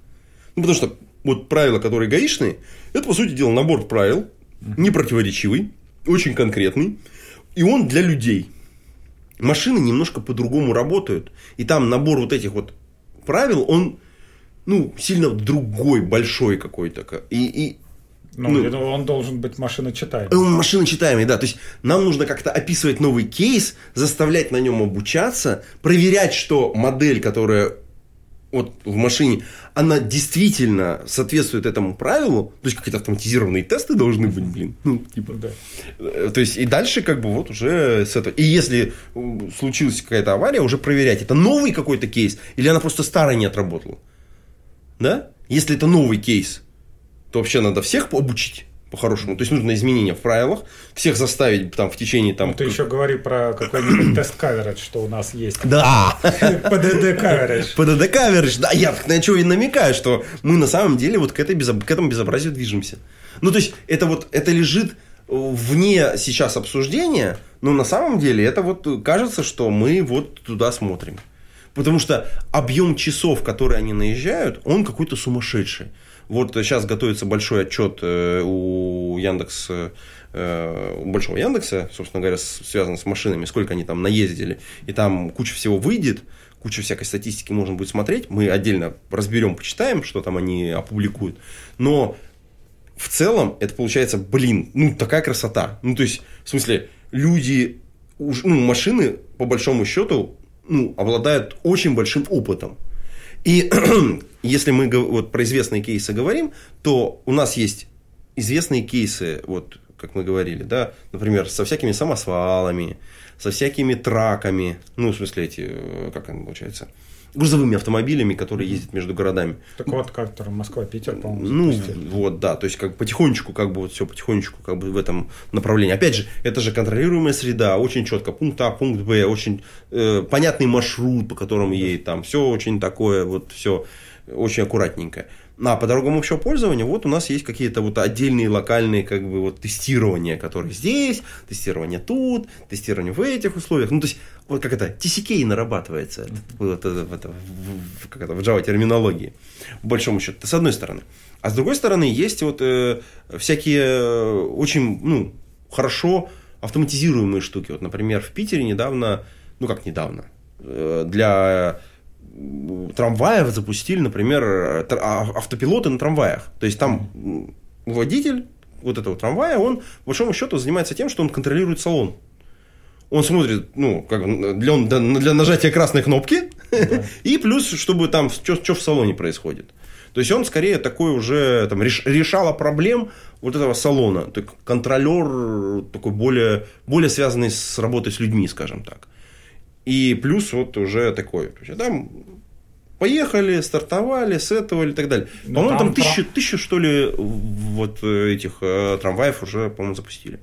Ну, потому что вот правила, которые гаишные, это, по сути дела, набор правил, непротиворечивый, очень конкретный, и он для людей. Машины немножко по-другому работают, и там набор вот этих вот правил, он, ну, сильно другой, большой какой-то. И, и Ну, Ну. я думаю, он должен быть машиночитаемый. он машиночитаемый, да. То есть нам нужно как-то описывать новый кейс, заставлять на нем обучаться, проверять, что модель, которая вот в машине, она действительно соответствует этому правилу. То есть какие-то автоматизированные тесты должны быть, блин. Ну, типа. Да. Э, То есть, и дальше как бы вот уже с этого. И если э, случилась какая-то авария, уже проверять, это новый какой-то кейс, или она просто старая не отработала. Да? Если это новый кейс, то вообще надо всех обучить по-хорошему. То есть нужно изменения в правилах, всех заставить там в течение там. Ну, ты еще говори про какой-нибудь [CLEARS THROAT] тест каверидж, что у нас есть. Да. ПДД каверидж. ПДД каверидж, да, я на что и намекаю, что мы на самом деле вот к, этой к этому безобразию движемся. Ну, то есть, это вот, это лежит вне сейчас обсуждения, но на самом деле это вот кажется, что мы вот туда смотрим. Потому что объем часов, которые они наезжают, он какой-то сумасшедший. Вот сейчас готовится большой отчет э, у Яндекс, э, у большого Яндекса, собственно говоря, связан с машинами, сколько они там наездили, и там куча всего выйдет, куча всякой статистики можно будет смотреть, мы отдельно разберем, почитаем, что там они опубликуют, но в целом это получается, блин, ну такая красота. Ну то есть, в смысле, люди, ну машины по большому счету, ну обладают очень большим опытом. И [CLEARS THROAT] если мы вот про известные кейсы говорим, то у нас есть известные кейсы, вот как мы говорили, да, например, со всякими самосвалами, со всякими траками, ну, в смысле, эти, э, как они получается, грузовыми автомобилями, которые ездят между городами. Так вот, который Москва-Питер, по-моему, Ну, запустили. вот, да, то есть, как потихонечку, как бы вот все потихонечку, как бы в этом направлении. Опять же, это же контролируемая среда, очень четко, пункт А, пункт Б, очень э, понятный маршрут, по которому едет, там, все очень такое, вот, все очень аккуратненько. А по дорогам общего пользования, вот у нас есть какие-то вот отдельные локальные, как бы, вот тестирования, которые здесь, тестирование тут, тестирование в этих условиях. Ну, то есть, вот как это, TCK нарабатывается, вот это, это, в- в- как это, в Java терминологии, по большому счету, это с одной стороны. А с другой стороны, есть вот э, всякие э, очень, ну, хорошо автоматизируемые штуки. Вот, например, в Питере недавно, ну, как недавно, э, для трамваев запустили, например, а- автопилоты на трамваях. То есть там водитель вот этого трамвая, он, по большому счету, занимается тем, что он контролирует салон. Он смотрит, ну, как для, он- для нажатия красной кнопки, [LAUGHS] и плюс, чтобы там, что в салоне происходит. То есть он скорее такой уже там, реш- решала проблем вот этого салона. Так, контролер такой более, более связанный с работой с людьми, скажем так. И плюс вот уже такой. То есть, а там поехали, стартовали, сетовали и так далее. По-моему, там там тысячу, тысячу, что ли, вот этих э, трамваев уже, по-моему, запустили.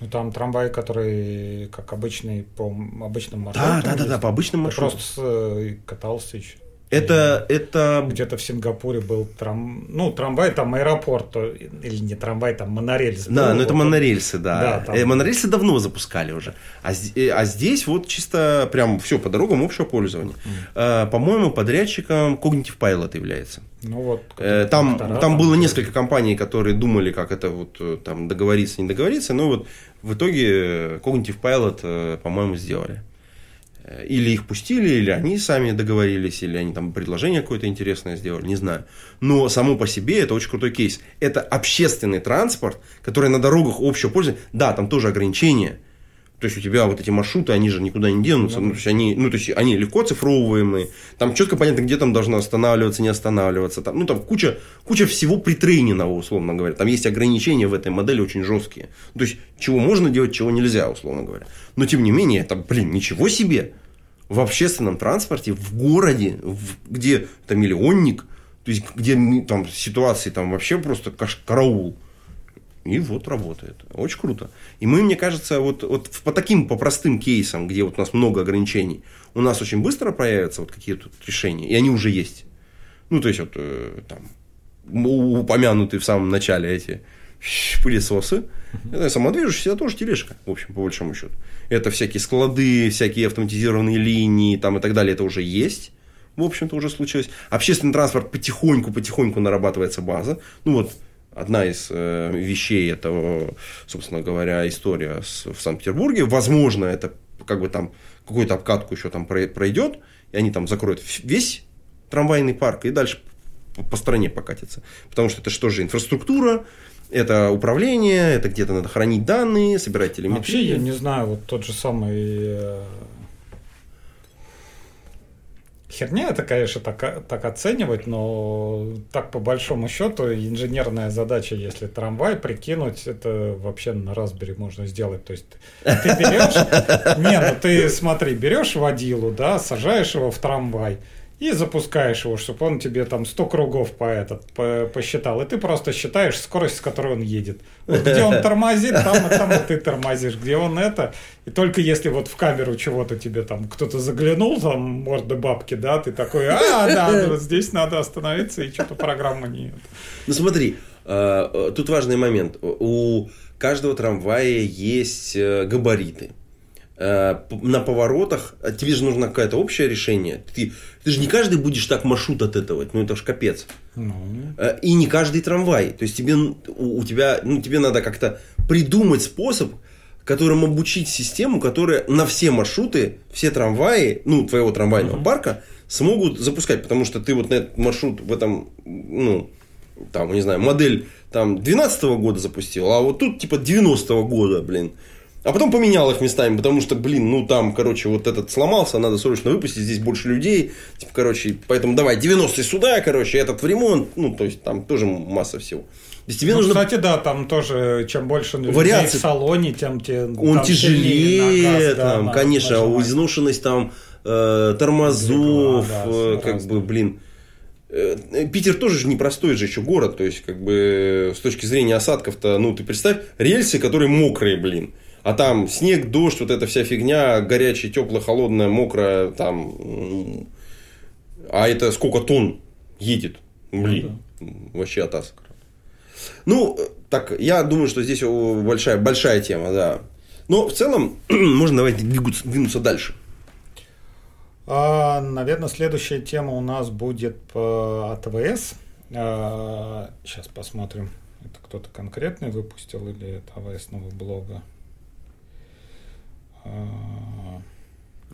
Ну, там трамвай, который как обычный по обычным Да, маршрутам. да, да, да, ездит. по обычным Я маршрутам. просто э, катался еще. Это, это Где-то в Сингапуре был трам... ну, трамвай, там аэропорт, или не трамвай, там монорельс. Да, был, но это вот он- монорельсы, да. Да, там- Э, Монорельсы давно запускали уже. А, э, а здесь вот чисто прям все по дорогам общего пользования. Э, По-моему, подрядчиком Cognitive Pilot является. Ну вот. Там, доктора там было несколько компаний, которые думали, как это вот там договориться, не договориться, но вот в итоге Cognitive Pilot, по-моему, сделали. Э, Или их пустили, или они сами договорились, или они там предложение какое-то интересное сделали, не знаю. Но само по себе это очень крутой кейс. Это общественный транспорт, который на дорогах общего пользования. Да, там тоже ограничения. То есть у тебя вот эти маршруты, они же никуда не денутся. Ну, то есть они, ну, то есть они легко цифровываемые. Там четко понятно, где там должно останавливаться, не останавливаться. Там, ну, там куча, куча всего притрейненного, условно говоря. Там есть ограничения в этой модели очень жесткие. То есть, чего можно делать, чего нельзя, условно говоря. Но, тем не менее, это, блин, ничего себе. В общественном транспорте, в городе, в- где там миллионник, то есть, где там ситуации там вообще просто каш- караул. И вот работает. Очень круто. И мы, мне кажется, вот, вот по таким, по простым кейсам, где вот у нас много ограничений, у нас очень быстро появятся вот какие-то решения, и они уже есть. Ну, то есть, вот э, там, упомянутые в самом начале эти [LAUGHS] пылесосы, это самодвижущаяся тоже тележка, в общем, по большому счету. Это всякие склады, всякие автоматизированные линии там и так далее, это уже есть. В общем-то, уже случилось. Общественный транспорт потихоньку-потихоньку нарабатывается база. Ну, вот одна из э, вещей, это, собственно говоря, история с- в Санкт-Петербурге. Возможно, это как бы там какую-то обкатку еще там про- пройдет, и они там закроют весь трамвайный парк и дальше по- стране покатится. Потому что это что же инфраструктура, это управление, это где-то надо хранить данные, собирать телеметрию. Вообще, я не знаю, вот тот же самый... Херня это, конечно, так, так оценивать, но так по большому счету инженерная задача, если трамвай прикинуть, это вообще на Raspberry можно сделать. То есть ты берешь, [LAUGHS] не, ну ты смотри, берешь водилу, да, сажаешь его в трамвай и запускаешь его, чтобы он тебе там 100 кругов по этот по- посчитал, и ты просто считаешь скорость, с которой он едет. Вот где он [LAUGHS] тормозит, там, и там и ты тормозишь, где он это. И только если вот в камеру чего-то тебе там кто-то заглянул, там морда бабки, да, ты такой, а, да, вот здесь надо остановиться, и что-то программа не... Ну смотри, э, э, тут важный момент. У каждого трамвая есть э, габариты. Э, На поворотах э, тебе же нужно какое-то общее решение. Ты, ты же не каждый будешь так маршрут от этого, ну это ж капец. Ну, Э, И не каждый трамвай. То есть тебе, у у тебя, ну, тебе надо как-то придумать способ, которым обучить систему, которая на все маршруты, все трамваи, ну, твоего трамвайного парка смогут запускать. Потому что ты вот на этот маршрут в этом, ну, там, не знаю, модель там 12 года запустил, а вот тут типа 90 года, блин. А потом поменял их местами, потому что, блин, ну там, короче, вот этот сломался, надо срочно выпустить, здесь больше людей. Типа, короче, поэтому давай 90 сюда, короче, этот в ремонт. Ну, то есть там тоже масса всего. То есть тебе ну, нужно. кстати, да, там тоже, чем больше людей Вариаций. в салоне, тем те, Он там тяжелее, сильнее на газ, да, там, на- конечно, нажимать. изношенность там э, тормозов, Двигала, да, э, как разные. бы, блин. Э, Питер тоже же непростой же еще город, то есть, как бы, с точки зрения осадков-то, ну, ты представь, рельсы, которые мокрые, блин. А там снег, дождь, вот эта вся фигня, горячая, теплая, холодная, мокрая, там. А это сколько тонн едет? Блин, вообще атас. Ну, так, я думаю, что здесь большая, большая тема, да. Но в целом, [CLEARS THROAT] можно давайте двигаться, двинуться дальше. А, наверное, следующая тема у нас будет по АТВС. А, сейчас посмотрим, это кто-то конкретный выпустил или это АВСного блога.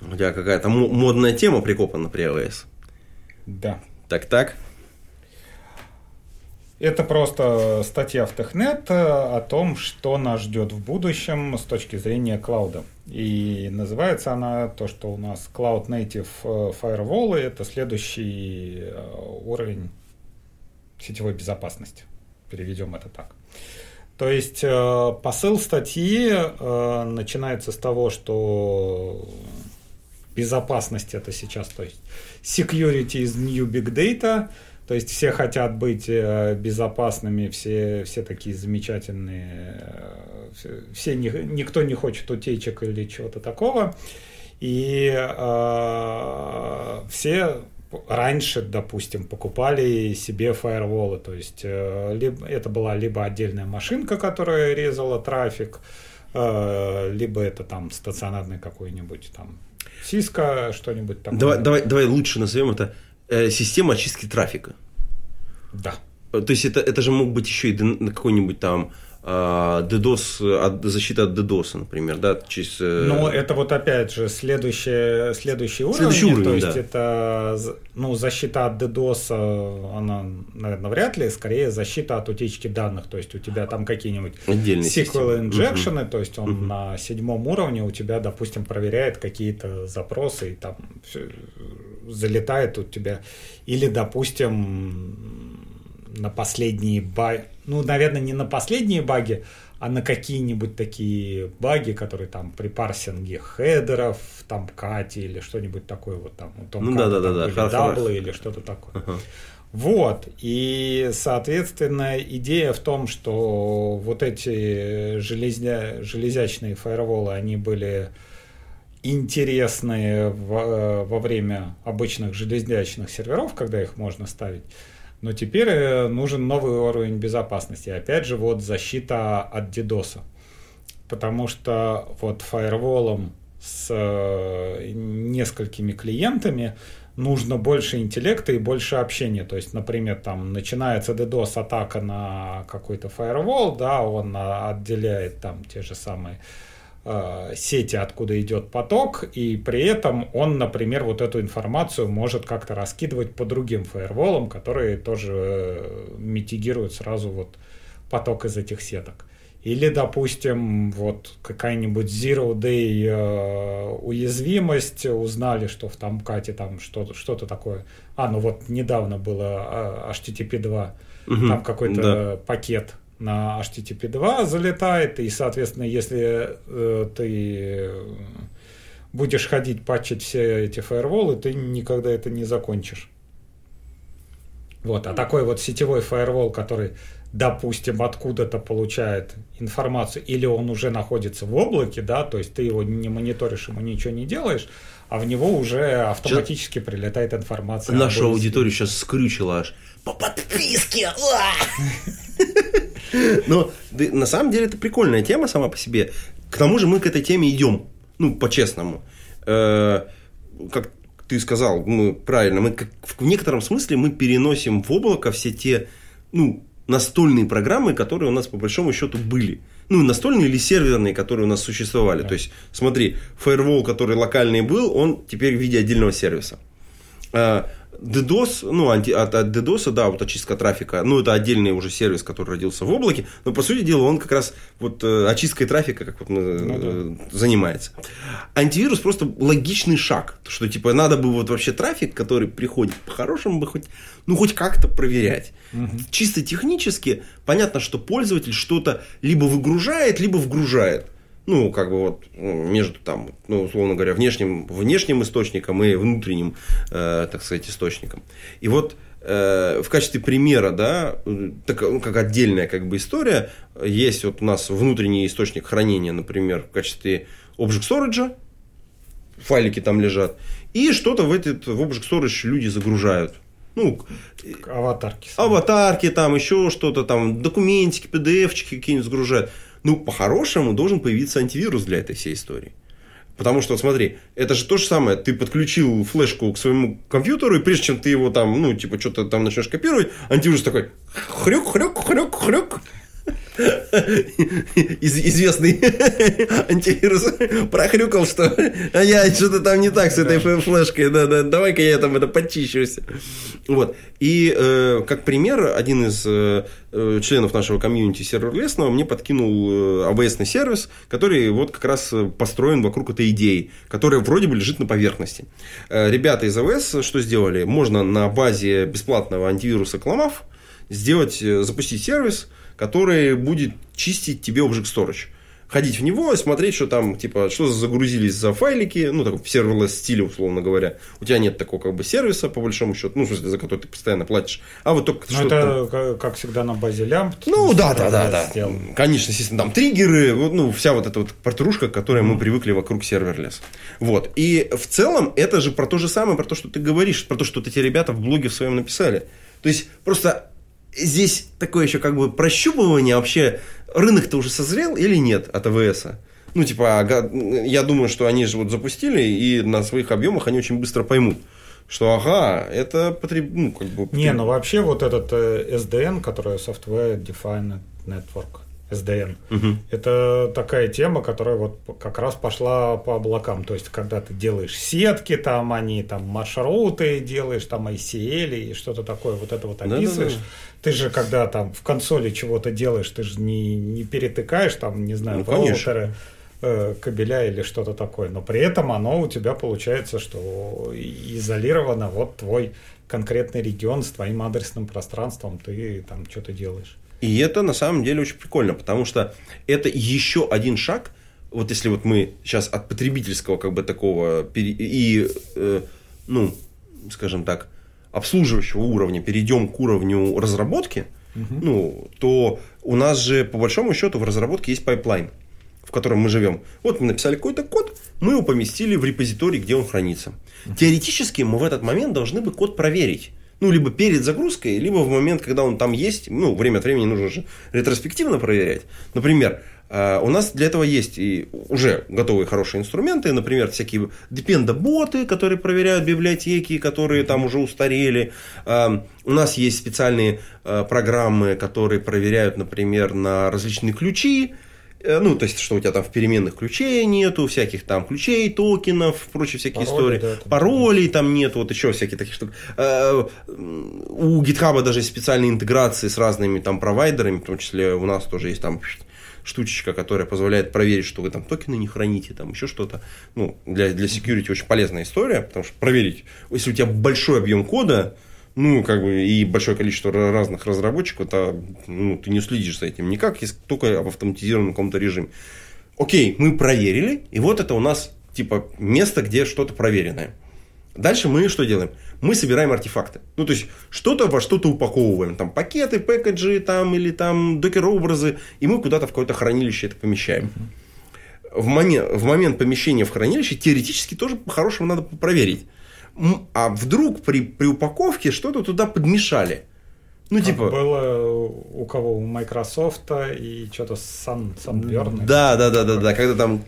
У тебя какая-то мо- модная тема прикопана при iOS. да. Так-так. Это просто статья в Технет э, о том, что нас ждет в будущем с точки зрения клауда. И называется она то, что у нас Cloud Native э, Firewall, это следующий э, уровень сетевой безопасности. Переведем это так. То есть э, посыл статьи э, начинается с того, что безопасность это сейчас, то есть security is new big data, то есть все хотят быть э, безопасными, все, все такие замечательные, все, никто не хочет утечек или чего-то такого. И э, все раньше, допустим, покупали себе фаерволы, то есть э, либо, это была либо отдельная машинка, которая резала трафик, э, либо это там стационарный какой-нибудь там Cisco, что-нибудь такое. Давай, давай, давай лучше назовем это э, система очистки трафика. Да. То есть это, это же мог быть еще и какой-нибудь там DDoS, от, защита от DDoS, например, да, через... Э, ну, это вот опять же следующий, следующий уровень, следующий уровень, то есть да. это, ну, защита от DDoS, она, наверное, вряд ли, скорее защита от утечки данных, то есть у тебя там какие-нибудь Отдельные SQL injection, угу. то есть он угу. на седьмом уровне у тебя, допустим, проверяет какие-то запросы и там залетает у тебя, или, допустим, на последние баги, ну, наверное, не на последние баги, а на какие-нибудь такие баги, которые там при парсинге хедеров, там кати или что-нибудь такое вот там, у ну, да, да, да, да. даблы или что-то такое. Uh-huh. Вот, и, соответственно, идея в том, что вот эти железня, железячные фаерволы, они были интересные в, во время обычных железячных серверов, когда их можно ставить. Но теперь э, нужен новый уровень безопасности. Опять же, вот защита от DDoS. Потому что вот фаерволом с э, несколькими клиентами нужно больше интеллекта и больше общения. То есть, например, там начинается DDoS атака на какой-то фаервол, да, он отделяет там те же самые сети, откуда идет поток, и при этом он, например, вот эту информацию может как-то раскидывать по другим фаерволам, которые тоже э, митигируют сразу вот поток из этих сеток. Или, допустим, вот какая-нибудь zero day э, уязвимость, узнали, что в Тамкате там что-то, что-то такое. А, ну вот недавно было HTTP 2, угу, там какой-то да. пакет на HTTP 2 залетает, и, соответственно, если э, ты будешь ходить патчить все эти фаерволы, ты никогда это не закончишь. Вот, а такой вот сетевой фаервол, который, допустим, откуда-то получает информацию, или он уже находится в облаке, да, то есть ты его не мониторишь, ему ничего не делаешь, а в него уже автоматически сейчас прилетает информация. Нашу аудиторию сейчас скрючила аж. По подписке! [LAUGHS] Но на самом деле это прикольная тема сама по себе. К тому же мы к этой теме идем. Ну, по-честному. Э, как ты сказал, мы правильно, мы в некотором смысле мы переносим в облако все те, ну, настольные программы, которые у нас по большому счету были. Ну, настольные или серверные, которые у нас существовали. Да. То есть, смотри, фаервол, который локальный был, он теперь в виде отдельного сервиса. DDoS, ну, анти, от, от DDoS, да, вот очистка трафика, ну, это отдельный уже сервис, который родился в облаке, но, по сути дела, он как раз вот э, очисткой трафика как вот, ну, э, да. занимается. Антивирус просто логичный шаг, что, типа, надо бы вот вообще трафик, который приходит, по-хорошему бы хоть, ну, хоть как-то проверять. Угу. Чисто технически понятно, что пользователь что-то либо выгружает, либо вгружает ну, как бы вот ну, между там, ну, условно говоря, внешним, внешним источником и внутренним, э, так сказать, источником. И вот э, в качестве примера, да, так, ну, как отдельная как бы история, есть вот у нас внутренний источник хранения, например, в качестве Object Storage, файлики там лежат, и что-то в этот в Object Storage люди загружают. Ну, аватарки. Аватарки, там еще что-то, там документики, PDF-чики какие-нибудь загружают. Ну, по-хорошему должен появиться антивирус для этой всей истории. Потому что, смотри, это же то же самое. Ты подключил флешку к своему компьютеру, и прежде чем ты его там, ну, типа, что-то там начнешь копировать, антивирус такой хрюк, хрюк, хрюк, хрюк. Из, известный [LAUGHS] антивирус прохрюкал, что а я что-то там не так с этой флешкой, да, да, давай-ка я там это почищусь. Вот. И э, как пример, один из э, э членов нашего комьюнити серверлесного мне подкинул э, AWS сервис, который вот как раз построен вокруг этой идеи, которая вроде бы лежит на поверхности. Э, ребята из AWS что сделали? Можно на базе бесплатного антивируса Clamaf сделать, запустить сервис, который будет чистить тебе Object Storage. ходить в него и смотреть, что там, типа, что загрузились за файлики, ну, так, в serverless стиле, условно говоря. У тебя нет такого, как бы, сервиса, по большому счету, ну, в смысле, за который ты постоянно платишь, а вот только Ну, это, как, как всегда, на базе лямбд. Ну, да, да, да, да. сделал. Конечно, естественно, там триггеры, вот, ну, вся вот эта вот петрушка, к которой мы привыкли вокруг serverless. Вот. И в целом это же про то же самое, про то, что ты говоришь, про то, что эти ребята в блоге в своем написали. То есть, просто здесь такое еще как бы прощупывание вообще, рынок-то уже созрел или нет от АВС? Ну, типа, я думаю, что они же вот запустили, и на своих объемах они очень быстро поймут, что ага, это потреб... ну, как бы... Не, ну вообще вот этот э, SDN, который Software Defined Network, SDN, Мгм. это такая тема, которая вот как раз пошла по облакам. То есть, когда ты делаешь сетки, там они там маршруты делаешь, там ICL и что-то такое, вот это вот описываешь. Ты же, когда там в консоли чего-то делаешь, ты же не, не перетыкаешь там, не знаю, Ну, роутеры, э, кабеля или что-то такое. Но при этом оно у тебя получается, что изолировано вот твой конкретный регион с твоим адресным пространством, ты там что-то делаешь. И это на самом деле очень прикольно, потому что это еще один шаг, вот если вот мы сейчас от потребительского как бы такого и, э, ну, скажем так, обслуживающего уровня перейдем к уровню разработки, ну, то у нас же по большому счету в разработке есть пайплайн, в котором мы живем. Вот мы написали какой-то код, мы его поместили в репозиторий, где он хранится. Теоретически мы в этот момент должны бы код проверить. Ну, либо перед загрузкой, либо в момент, когда он там есть. Ну, время от времени нужно же ретроспективно проверять. Например, э, у нас для этого есть и уже готовые хорошие инструменты, например, всякие Dependabot ы, которые проверяют библиотеки, которые там уже устарели. Э, У нас есть специальные э, программы, которые проверяют, например, на различные ключи, ну, то есть, что у тебя там в переменных ключей нету, всяких там ключей, токенов, прочие всякие Пароли, истории. да, там. Паролей там нет, вот еще всякие такие штуки. Э, У GitHub даже есть специальные интеграции с разными там провайдерами, в том числе у нас тоже есть там штучечка, которая позволяет проверить, что вы там токены не храните, там еще что-то. Ну, для, для security очень полезная история, потому что проверить, если у тебя большой объем кода, ну, как бы, и большое количество ра- разных разработчиков, это, ну, ты не уследишь за этим никак, если только в автоматизированном каком-то режиме. Окей, мы проверили, и вот это у нас, типа, место, где что-то проверенное. Дальше мы что делаем? Мы собираем артефакты. Ну, то есть, что-то во что-то упаковываем. Там пакеты, пэкэджи, там, или там докер-образы, и мы куда-то в какое-то хранилище это помещаем. В момент, в момент помещения в хранилище теоретически тоже по-хорошему надо проверить. А вдруг при, при упаковке что-то туда подмешали? Ну, Как типа... было у кого? У Microsoft и что-то Sun, Sunburn. Да, да, да, да, да, когда там...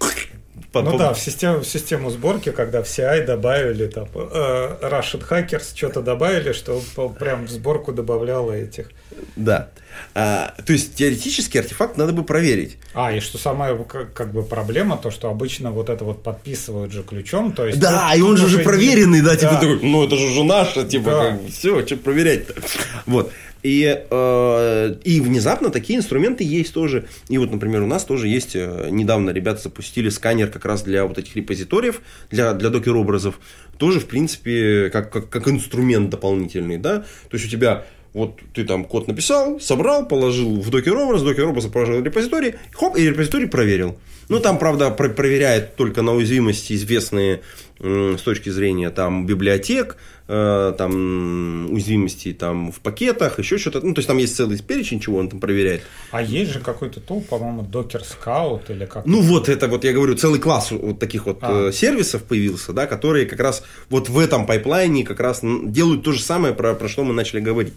по- Ну да, в систему, в систему сборки, когда в CI добавили там э, Russian Hackers что-то добавили, что прям в сборку добавляло этих. Да. А, то есть, теоретически артефакт надо бы проверить. А, и что самая как, как бы проблема, то что обычно вот это вот подписывают же ключом, то есть... Да, тут- и он же уже не- проверенный, да, типа такой, ну это же уже наше, типа, Да. как, все, что проверять-то. Вот. И, э, и внезапно такие инструменты есть тоже. И вот, например, у нас тоже есть, э, недавно ребята запустили сканер как раз для вот этих репозиториев, для, для докер-образов. Тоже, в принципе, как, как, как инструмент дополнительный, да. То есть, у тебя вот ты там код написал, собрал, положил в докер-образ, докер-образ положил в репозиторий, хоп, и репозиторий проверил. Ну, там, правда, про- проверяет только на уязвимости, известные с точки зрения там библиотек, э, там уязвимости там в пакетах, еще что-то. Ну, то есть там есть целый перечень, чего он там проверяет. А есть же какой-то тул, по-моему, Docker Scout или как Ну, вот это вот, я говорю, целый класс вот таких вот А. э, сервисов появился, да, которые как раз вот в этом пайплайне как раз делают то же самое, про, про что мы начали говорить.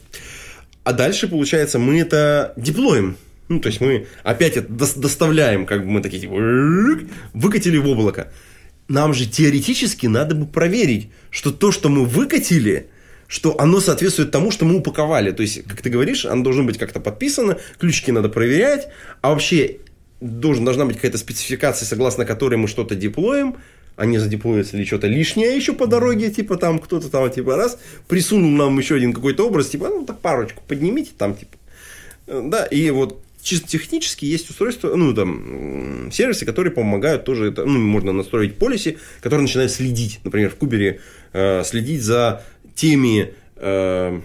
А дальше, получается, мы это деплоим. Ну, то есть мы опять это дос- доставляем, как бы мы такие, типа, выкатили в облако. Нам же теоретически надо бы проверить, что то, что мы выкатили, что оно соответствует тому, что мы упаковали. То есть, как ты говоришь, оно должно быть как-то подписано, ключики надо проверять, а вообще должен, должна быть какая-то спецификация, согласно которой мы что-то деплоим, а не задеплоится ли что-то лишнее еще по дороге, типа там кто-то там, типа раз, присунул нам еще один какой-то образ, типа, ну так парочку поднимите там, типа. Э, Да, и вот чисто технически есть устройства, ну, там, сервисы, которые помогают тоже это, ну, можно настроить полиси, которые начинают следить, например, в Кубере э, следить за теми э,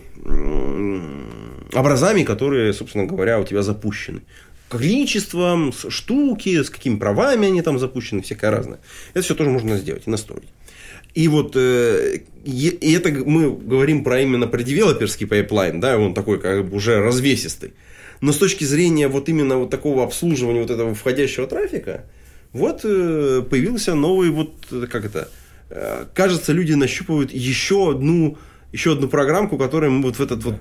образами, которые, собственно говоря, у тебя запущены. количеством, с штуки, с какими правами они там запущены, всякое разное. Это все тоже можно сделать и настроить. И вот э, и это мы говорим про именно про девелоперский pipeline, да, он такой как бы уже развесистый. Но с точки зрения вот именно вот такого обслуживания вот этого входящего трафика, вот э, появился новый вот, как это, э, кажется, люди нащупывают еще одну еще одну программку, которую мы вот в этот вот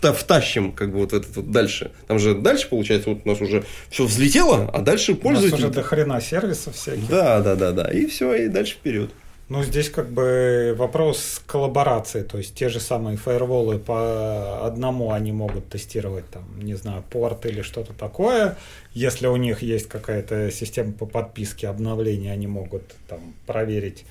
втащим, как бы вот в этот вот дальше. Там же дальше, получается, вот у нас уже все взлетело, а дальше пользователь... У нас уже до хрена сервисов всяких. Да, да, да, да. И все, и дальше вперед. Ну, здесь как бы вопрос коллаборации, то есть те же самые фаерволы по одному они могут тестировать, там, не знаю, порт или что-то такое. Если у них есть какая-то система по подписке обновления, они могут там проверить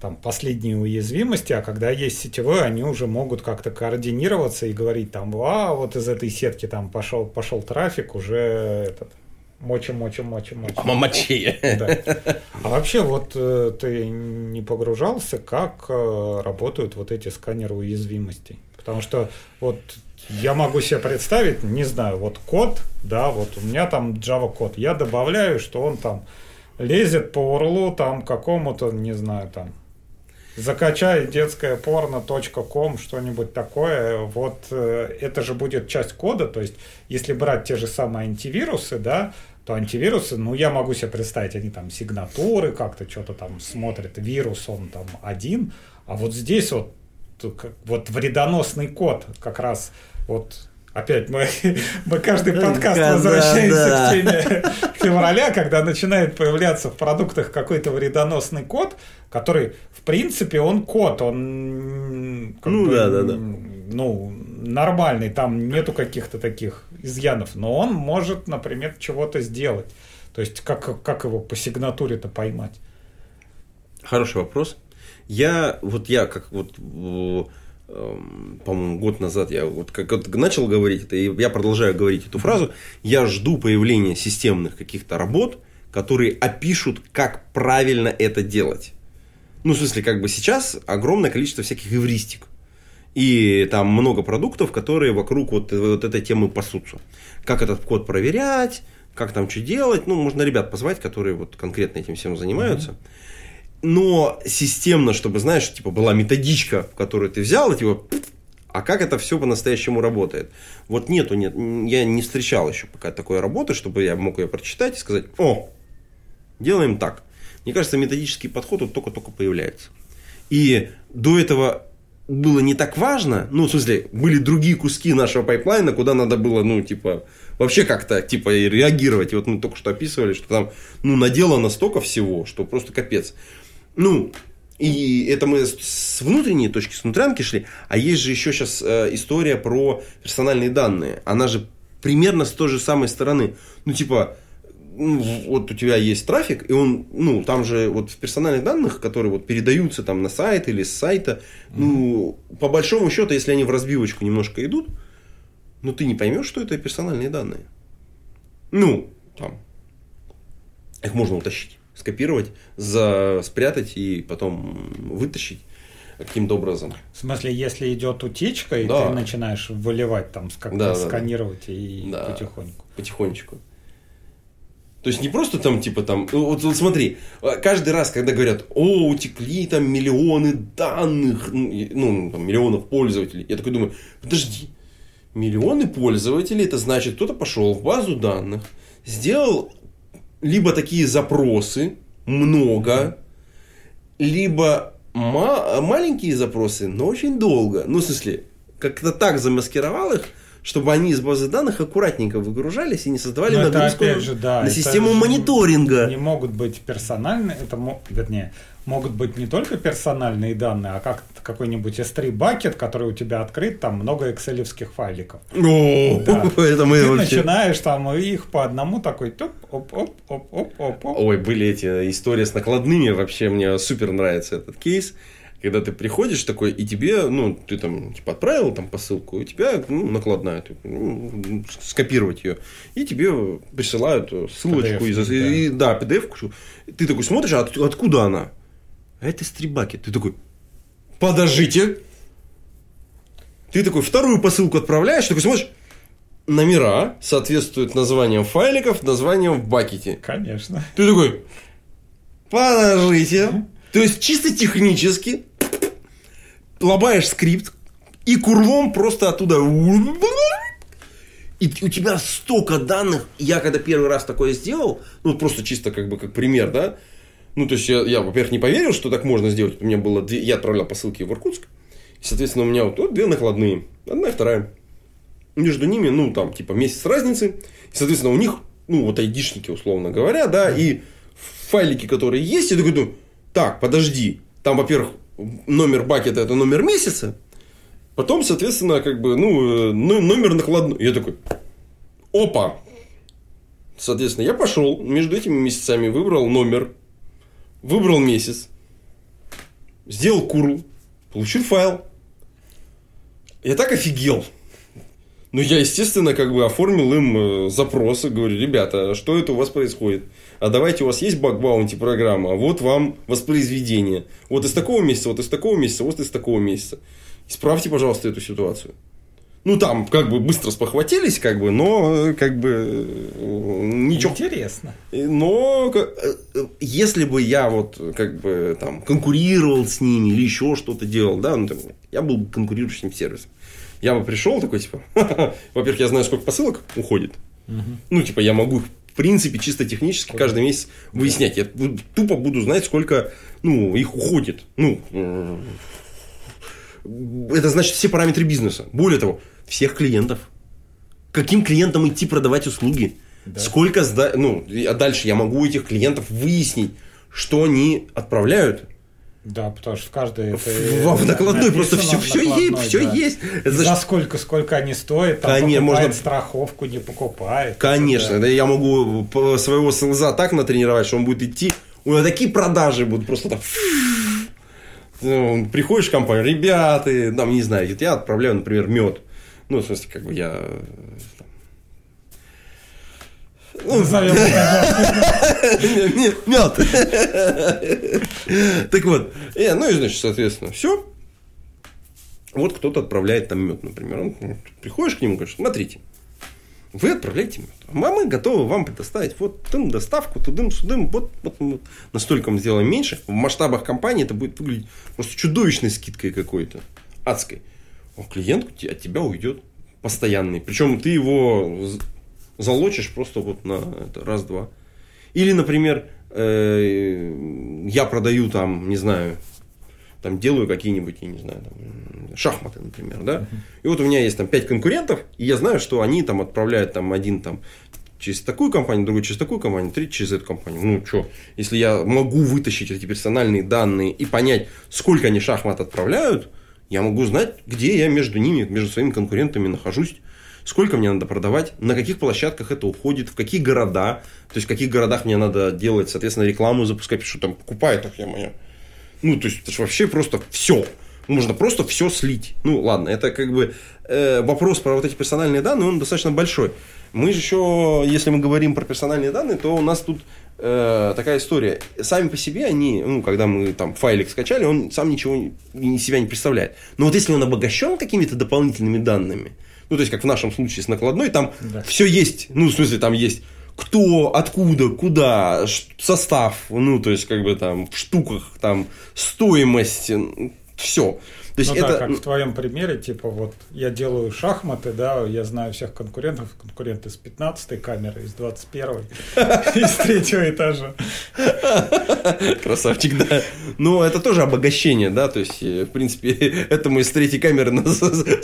там последние уязвимости, а когда есть сетевой, они уже могут как-то координироваться и говорить там, а вот из этой сетки там пошел, пошел трафик, уже этот, мочим, мочим, мочим, мочим. Мамачи. Да. А вообще вот э, ты не погружался, как э, работают вот эти сканеры уязвимостей? Потому что вот я могу себе представить, не знаю, вот код, да, вот у меня там Java код, я добавляю, что он там лезет по урлу там какому-то, не знаю, там закачай детское порно.ком, что-нибудь такое, вот э, это же будет часть кода, то есть если брать те же самые антивирусы, да, то антивирусы, ну, я могу себе представить, они там сигнатуры как-то что-то там смотрят, вирус он там один, а вот здесь вот, вот вредоносный код как раз вот Опять мы, мы каждый подкаст да, возвращаемся да. к теме февраля, когда начинает появляться в продуктах какой-то вредоносный код, который, в принципе, он код, он ну, бы, да, да, да. ну, нормальный, там нету каких-то таких изъянов, но он может, например, чего-то сделать. То есть, как, как его по сигнатуре-то поймать? Хороший вопрос. Я, вот я как вот по-моему, год назад я вот как вот начал говорить это, и я продолжаю говорить эту фразу, я жду появления системных каких-то работ, которые опишут, как правильно это делать. Ну, в смысле, как бы сейчас огромное количество всяких эвристик. И там много продуктов, которые вокруг вот, вот этой темы пасутся. Как этот код проверять, как там что делать. Ну, можно ребят позвать, которые вот конкретно этим всем занимаются. Mm-hmm но системно, чтобы, знаешь, типа была методичка, которую ты взял, и типа, а как это все по-настоящему работает? Вот нету, нет, я не встречал еще пока такой работы, чтобы я мог ее прочитать и сказать, о, делаем так. Мне кажется, методический подход вот только-только появляется. И до этого было не так важно, ну, в смысле, были другие куски нашего пайплайна, куда надо было, ну, типа, вообще как-то, типа, реагировать. И вот мы только что описывали, что там, ну, наделано столько всего, что просто капец. Ну, и это мы с внутренней точки, с внутрянки шли. А есть же еще сейчас э, история про персональные данные. Она же примерно с той же самой стороны. Ну, типа, ну, вот у тебя есть трафик, и он, ну, там же вот в персональных данных, которые вот передаются там на сайт или с сайта, ну, по большому счету, если они в разбивочку немножко идут, ну, ты не поймешь, что это персональные данные. Ну, там, их можно утащить скопировать, за, спрятать и потом вытащить каким-то образом. В смысле, если идет утечка, и да. ты начинаешь выливать там, как-то да, сканировать да. и да. потихоньку. Потихонечку. То есть не просто там, типа там, ну, вот, вот смотри, каждый раз, когда говорят, о, утекли там миллионы данных, ну там, миллионов пользователей, я такой думаю, подожди, миллионы пользователей, это значит, кто-то пошел в базу данных, сделал либо такие запросы много, либо ма- маленькие запросы, но очень долго. Ну, в смысле, как-то так замаскировал их, чтобы они из базы данных аккуратненько выгружались и не создавали но нагрузку это, же, да, на систему мониторинга. Не могут быть персональные, это, вернее, могут быть не только персональные данные, а как какой-нибудь S3 бакет, который у тебя открыт, там много экселевских файликов. О, да. это мы Ты вообще... начинаешь там их по одному такой топ, оп, оп, оп, оп, оп, оп. Ой, были эти истории с накладными, вообще мне супер нравится этот кейс когда ты приходишь такой, и тебе, ну, ты там, типа, отправил там посылку, и тебя, ну, накладная, ты, ну, скопировать ее, и тебе присылают ссылочку, PDF, из, да. и, да, PDF-ку, ты такой смотришь, а от, откуда она? А это стрибаки. Ты такой, подождите. Ты такой вторую посылку отправляешь, такой смотришь, номера соответствуют названиям файликов, названиям в бакете. Конечно. Ты такой, подождите. То есть, чисто технически лобаешь скрипт, и курлом просто оттуда... И у тебя столько данных. Я когда первый раз такое сделал, ну, просто чисто как бы как пример, да, ну, то есть, я, я во-первых, не поверил, что так можно сделать. У меня было две... Я отправлял посылки в Иркутск. И, соответственно, у меня вот, вот две накладные. Одна и вторая. Между ними, ну, там, типа, месяц разницы. И, соответственно, у них, ну, вот айдишники, условно говоря, да, и файлики, которые есть, я такой думаю, так, подожди. Там, во-первых, номер бакета это номер месяца. Потом, соответственно, как бы, ну, номер накладной. Я такой, опа. Соответственно, я пошел между этими месяцами, выбрал номер выбрал месяц, сделал курл, получил файл. Я так офигел. Ну, я, естественно, как бы оформил им э, запросы, говорю, ребята, а что это у вас происходит? А давайте у вас есть баг-баунти программа, а вот вам воспроизведение. Вот из такого месяца, вот из такого месяца, вот из такого месяца. Исправьте, пожалуйста, эту ситуацию. Ну, там, как бы, быстро спохватились, как бы, но, как бы, ничего. Интересно. Но, если бы я вот, как бы, там, конкурировал с ними или еще что-то делал, да, ну, там, я был бы конкурирующим сервисом. Я бы пришел такой, типа, [LAUGHS] во-первых, я знаю, сколько посылок уходит. Угу. Ну, типа, я могу, в принципе, чисто технически каждый месяц выяснять. Я тупо буду знать, сколько, ну, их уходит. Ну, это значит все параметры бизнеса. Более того, всех клиентов. Каким клиентам идти продавать услуги? Да. Сколько сда... Ну, а дальше я могу у этих клиентов выяснить, что они отправляют. Да, потому что в каждой это в, в накладной просто все, все есть, все да. есть. Это За сколько, сколько они стоят, там Конечно, можно страховку, не покупает. Конечно, да. да. я могу своего селза так натренировать, что он будет идти, у него такие продажи будут просто так ну, приходишь в компанию, ребята, там, не знаю, я отправляю, например, мед. Ну, в смысле, как бы я... Ну, [LAUGHS] мед. Так вот, ну и, значит, соответственно, все. Вот кто-то отправляет там мед, например. Он, приходишь к нему говоришь, смотрите, вы отправляете мед. А мы готовы вам предоставить вот тым доставку, тудым-сюдым, вот, вот, вот настолько мы сделаем меньше. В масштабах компании это будет выглядеть просто чудовищной скидкой какой-то, адской. Клиент от тебя уйдет постоянный. Причем ты его залочишь просто вот на раз-два. Или, например, э, я продаю там, не знаю, там делаю какие-нибудь, я не знаю, там, шахматы, например, да, uh-huh. и вот у меня есть там пять конкурентов, и я знаю, что они там отправляют там один там через такую компанию, другой через такую компанию, третий через эту компанию. Ну, что, если я могу вытащить эти персональные данные и понять, сколько они шахмат отправляют, я могу знать, где я между ними, между своими конкурентами нахожусь, сколько мне надо продавать, на каких площадках это уходит, в какие города, то есть в каких городах мне надо делать, соответственно, рекламу запускать, что там покупает их я моя. Ну, то есть, это же вообще просто все. Можно просто все слить. Ну, ладно, это как бы э, вопрос про вот эти персональные данные, он достаточно большой. Мы же еще, если мы говорим про персональные данные, то у нас тут э, такая история. Сами по себе они, ну, когда мы там файлик скачали, он сам ничего из себя не представляет. Но вот если он обогащен какими-то дополнительными данными, ну, то есть, как в нашем случае с накладной, там да. все есть. Ну, в смысле, там есть кто, откуда, куда, состав, ну, то есть, как бы там в штуках, там стоимость, все. То есть ну, это... да, как в твоем примере, типа вот я делаю шахматы, да, я знаю всех конкурентов, конкуренты с 15 камеры, из 21 [LAUGHS] из третьего этажа. Красавчик, да. Но это тоже обогащение, да, то есть, э, в принципе, [LAUGHS] этому из третьей камеры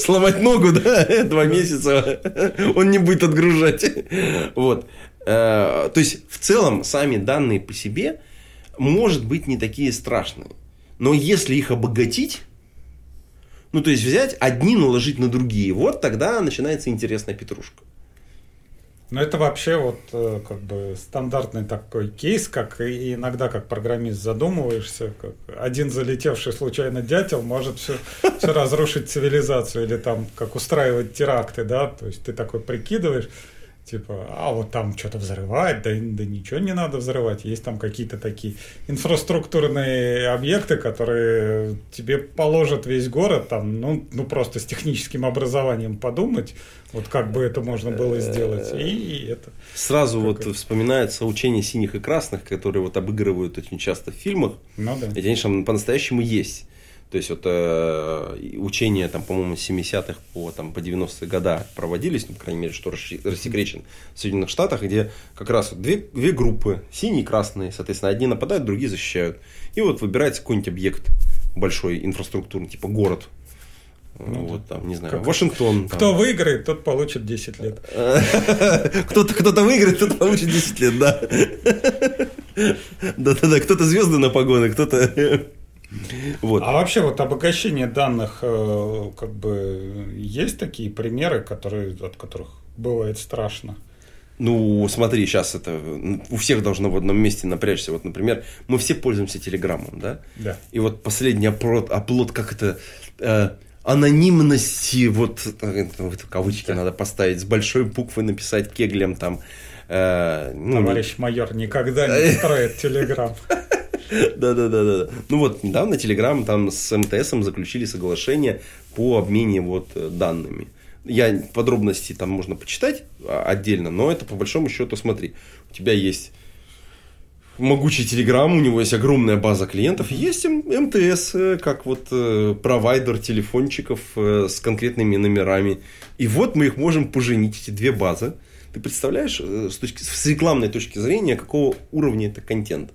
сломать ногу, да, [LAUGHS] два месяца он не будет отгружать. Вот. Э, то есть, в целом, сами данные по себе, может быть, не такие страшные. Но если их обогатить, ну, то есть взять одни, наложить на другие. Вот тогда начинается интересная петрушка. Ну, это вообще вот э, как бы стандартный такой кейс, как иногда как программист задумываешься, как один залетевший случайно дятел может все, все разрушить цивилизацию или там как устраивать теракты, да, то есть ты такой прикидываешь, Типа, а вот там что-то взрывать, да, да ничего не надо взрывать. Есть там какие-то такие инфраструктурные объекты, которые тебе положат весь город, там, ну, ну просто с техническим образованием подумать, вот как бы это можно было сделать. И, и это. Сразу вот вспоминается учение синих и красных, которые вот обыгрывают очень часто в фильмах. Ну да. И, конечно, по-настоящему есть. То есть вот э, учения, там, по-моему, 70-х по, там, по 90-е года проводились, ну, по крайней мере, что рассекречен в Соединенных Штатах, где как раз две, две группы, синие и красные, соответственно, одни нападают, другие защищают. И вот выбирается какой-нибудь объект большой, инфраструктурный, типа город, ну, вот там, не знаю, как, Вашингтон. Кто там. выиграет, тот получит 10 лет. [LAUGHS] Кто-то кто выиграет, тот получит 10 лет, да. [LAUGHS] Да-да-да, кто-то звезды на погоны, кто-то вот. А вообще вот обогащение данных, э, как бы есть такие примеры, которые, от которых бывает страшно? Ну, смотри, сейчас это у всех должно в одном месте напрячься. Вот, например, мы все пользуемся Телеграмом, да? Да. И вот последний оплот, оплот как это э, анонимности, вот э, в кавычки да. надо поставить, с большой буквы написать кеглем там. Э, ну, Товарищ майор никогда не [LAUGHS] строит Телеграм. Да-да-да. Ну вот, недавно Telegram там с МТС заключили соглашение по обмене вот э, данными. Я подробности там можно почитать а, отдельно, но это по большому счету, смотри, у тебя есть могучий Телеграм, у него есть огромная база клиентов, есть МТС, э, как вот э, провайдер телефончиков с конкретными номерами. И вот мы их можем поженить, эти две базы. Ты представляешь, с, точки, с рекламной точки зрения, какого уровня это контент?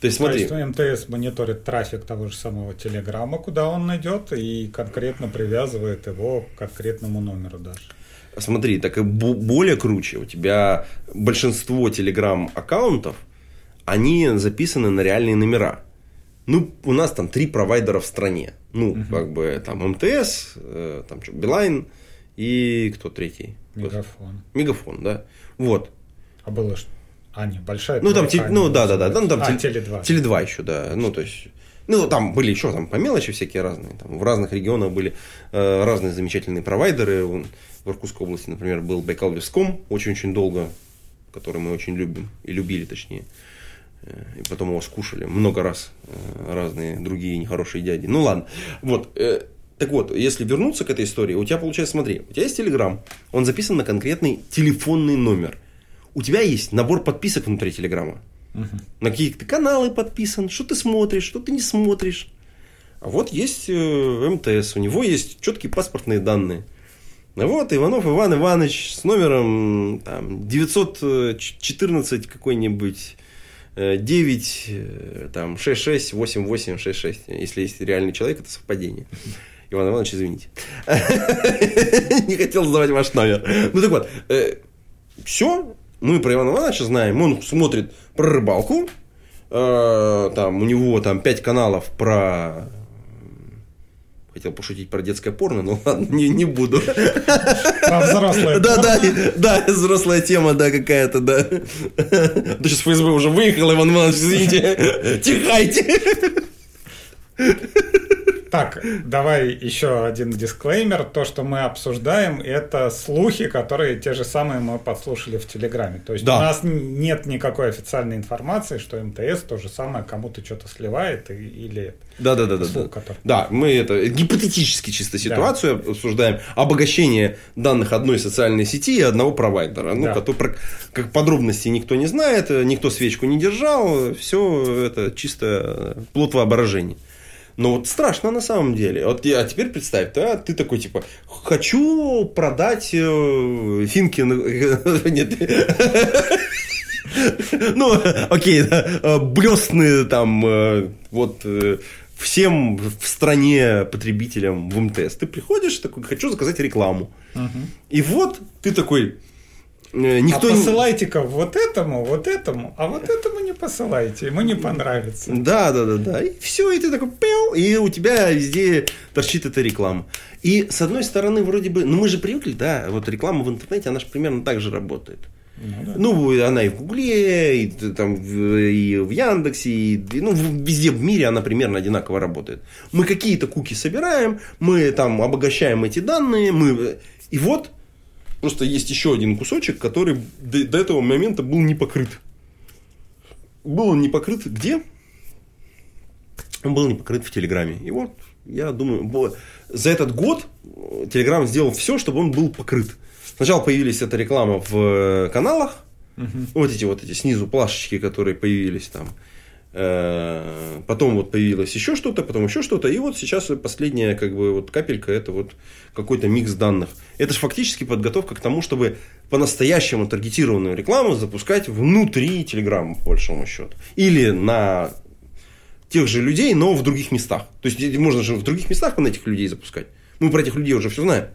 То есть, смотри. То есть МТС мониторит трафик того же самого Телеграма, куда он идет, и конкретно привязывает его к конкретному номеру даже. Смотри, так и более круче. У тебя большинство Телеграм-аккаунтов, они записаны на реальные номера. Ну, у нас там три провайдера в стране. Ну, угу. как бы там МТС, э, там что, Билайн и кто третий? Мегафон. Мегафон, да. Вот. А было что? А, не, большая. Ну, там, те, ну, да, да, да. Ну, там, а, теле 2. Теле 2 еще, да. Ну, то есть. Ну, там были еще там по мелочи всякие разные. Там, в разных регионах были э, разные замечательные провайдеры. В Иркутской области, например, был Байкал Виском очень-очень долго, который мы очень любим. И любили, точнее. Э, и потом его скушали много раз э, разные другие нехорошие дяди. Ну, ладно. Вот. Э, так вот, если вернуться к этой истории, у тебя получается, смотри, у тебя есть Телеграм, он записан на конкретный телефонный номер – у тебя есть набор подписок внутри Телеграма. Угу. На какие то каналы подписан, что ты смотришь, что ты не смотришь. А вот есть э, МТС, у него есть четкие паспортные данные. А вот Иванов Иван Иванович с номером там, 914 какой-нибудь 9 э, э, там 66 8866. Если есть реальный человек, это совпадение. Иван Иванович, извините. [LAUGHS] Не хотел задавать ваш номер. Ну так вот, все, мы про Ивана Ивановича знаем, он смотрит про рыбалку, э, там у него там пять каналов про Хотел пошутить про детское порно, но [LAUGHS] ладно, не, не буду. Про взрослое Да, да, да, взрослая тема, да, какая-то, да. Да сейчас ФСБ уже выехал, Иван Иванович, извините. Тихайте. Так, давай еще один дисклеймер. То, что мы обсуждаем, это слухи, которые те же самые мы подслушали в Телеграме. То есть да. у нас нет никакой официальной информации, что МТС то же самое кому-то что-то сливает или да, да, да, да, да. Который... Да, мы это гипотетически чисто ситуацию да. обсуждаем. Обогащение данных одной социальной сети и одного провайдера. Ну, да. который, как подробности никто не знает, никто свечку не держал, все это чисто плод воображения. Но вот страшно на самом деле. Вот, а теперь представь, да, ты такой типа, хочу продать э, финки. [LAUGHS] Нет. Ну, окей, да, блестные там, э, вот э, всем в стране потребителям в МТС. Ты приходишь, такой, хочу заказать рекламу. И вот ты такой, Э, никто а посылайте-ка вот этому, вот этому, а вот этому не посылайте, ему не понравится. Да, да, да, да. И все, и ты такой, пяу, и у тебя везде торчит эта реклама. И с одной стороны, вроде бы, ну мы же привыкли, да, вот реклама в интернете, она же примерно так же работает. Ну, да. ну, она и в Гугле, и, там, и в Яндексе, и, ну, везде в мире она примерно одинаково работает. Мы какие-то куки собираем, мы там обогащаем эти данные, мы... И вот Просто есть еще один кусочек, который до, до этого момента был не покрыт. Был он не покрыт где? Он был не покрыт в Телеграме. И вот, я думаю, за этот год Телеграм сделал все, чтобы он был покрыт. Сначала появились эта реклама в э, каналах, угу. вот эти вот эти снизу плашечки, которые появились там. Э, потом вот появилось еще что-то, потом еще что-то. И вот сейчас последняя как бы вот капелька это вот какой-то микс данных. Это же фактически подготовка к тому, чтобы по-настоящему таргетированную рекламу запускать внутри Телеграма, по большому счету. Или на тех же людей, но в других местах. То есть можно же в других местах на этих людей запускать. Мы про этих людей уже все знаем.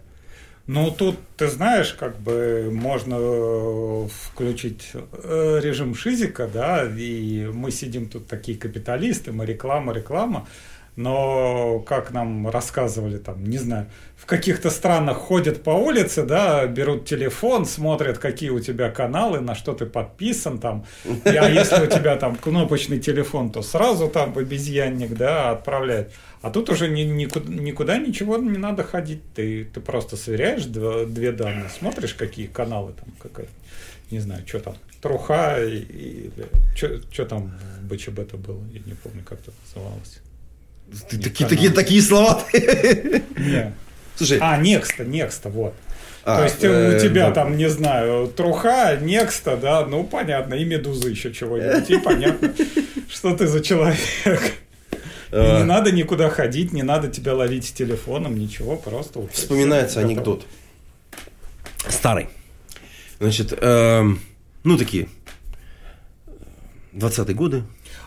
Ну, тут, ты знаешь, как бы можно э, включить э, режим Шизика, да, и мы сидим тут такие капиталисты, мы реклама, реклама, но как нам рассказывали там, не знаю, в каких-то странах ходят по улице, да, берут телефон, смотрят, какие у тебя каналы, на что ты подписан там, а если у тебя там кнопочный телефон, то сразу там в обезьянник, да, отправляют. А тут уже ни, никуда, никуда ничего не надо ходить, ты, ты просто сверяешь два, две данные, смотришь, какие каналы там, какая не знаю, что там, труха и, и что там в БЧБ-то было, я не помню, как это называлось. Ты, такие, такие, такие слова. Не. Слушай. А, Некста, Некста, вот. А, То есть э, у тебя да. там, не знаю, труха, некста, да, ну понятно, и медузы еще чего-нибудь, и понятно, [LAUGHS] что ты за человек. Не а. надо никуда ходить, не надо тебя ловить телефоном, ничего, просто... Вспоминается анекдот. Старый. Значит, эм, ну такие, 20-е годы,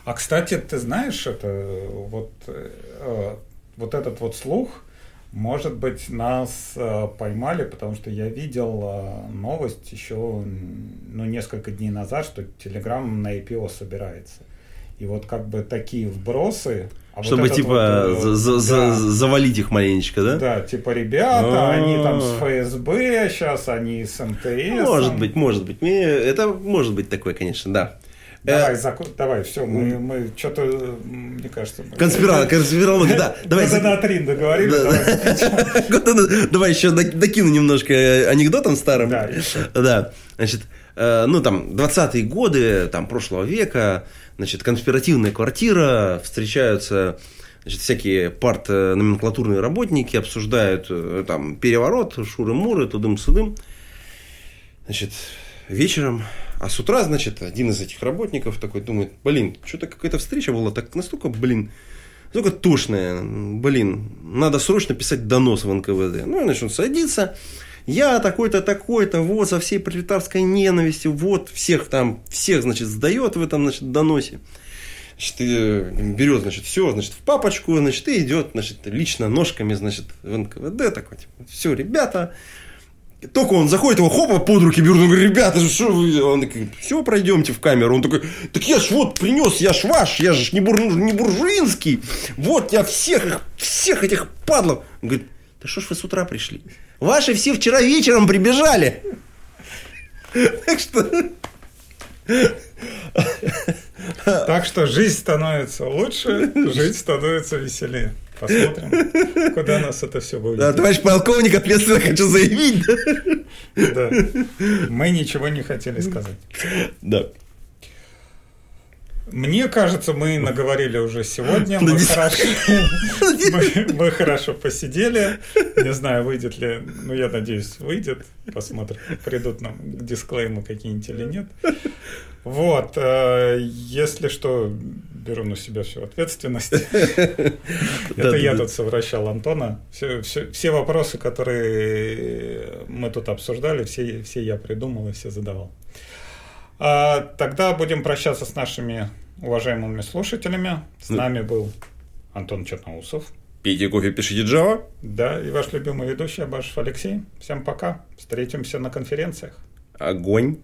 а кстати, ты знаешь, это вот, э, вот этот вот слух, может быть, нас э, поймали, потому что я видел э, новость еще ну, несколько дней назад, что Telegram на IPO собирается. И вот как бы такие вбросы. А Чтобы вот типа вот, за, за, да, завалить их маленечко, да? Да, типа ребята, А-а-а. они там с ФСБ, сейчас они с МТС. Может быть, может быть. Это может быть такое, конечно, да. Давай, э, закон, давай, все, мы, мы что-то, мне кажется... Конспира... Конспирология, [LAUGHS] да. Давай. За Трин договорились. Давай еще докину немножко анекдотом старым. Да, Да, значит, э, ну там 20-е годы, там прошлого века, значит, конспиративная квартира, встречаются значит, всякие парт-номенклатурные работники, обсуждают э, там переворот, шуры-муры, тудым-судым. Значит, вечером а с утра, значит, один из этих работников такой думает, блин, что-то какая-то встреча была так настолько, блин, настолько тошная, блин, надо срочно писать донос в НКВД. Ну, значит, он садится, я такой-то, такой-то, вот, со всей пролетарской ненавистью, вот, всех там, всех, значит, сдает в этом, значит, доносе. Значит, и берет, значит, все, значит, в папочку, значит, и идет, значит, лично ножками, значит, в НКВД, такой, типа, все, ребята, только он заходит, его хопа под руки берут, он говорит, ребята, что вы? Он такой, все, пройдемте в камеру. Он такой, так я ж вот принес, я ж ваш, я же не, бур, не буржуинский. Вот я всех их, всех этих падлов. Он говорит, да что ж вы с утра пришли? Ваши все вчера вечером прибежали. Так что... Так что жизнь становится лучше, [LAUGHS] жить становится веселее. Посмотрим, [LAUGHS] куда нас это все будет. Да, товарищ полковник, ответственно хочу заявить. Да. Мы ничего не хотели сказать. Да. Мне кажется, мы наговорили уже сегодня. Мы хорошо, мы, мы хорошо посидели. Не знаю, выйдет ли. Ну, я надеюсь, выйдет. Посмотрим, придут нам дисклеймы какие-нибудь или нет. Вот. Э, если что, беру на себя всю ответственность. [LAUGHS] Это я тут совращал Антона. Все вопросы, которые мы тут обсуждали, все я придумал и все задавал. А, тогда будем прощаться с нашими уважаемыми слушателями. С ну. нами был Антон Черноусов. Пейте кофе, пишите Java. Да, и ваш любимый ведущий Абашев Алексей. Всем пока. Встретимся на конференциях. Огонь.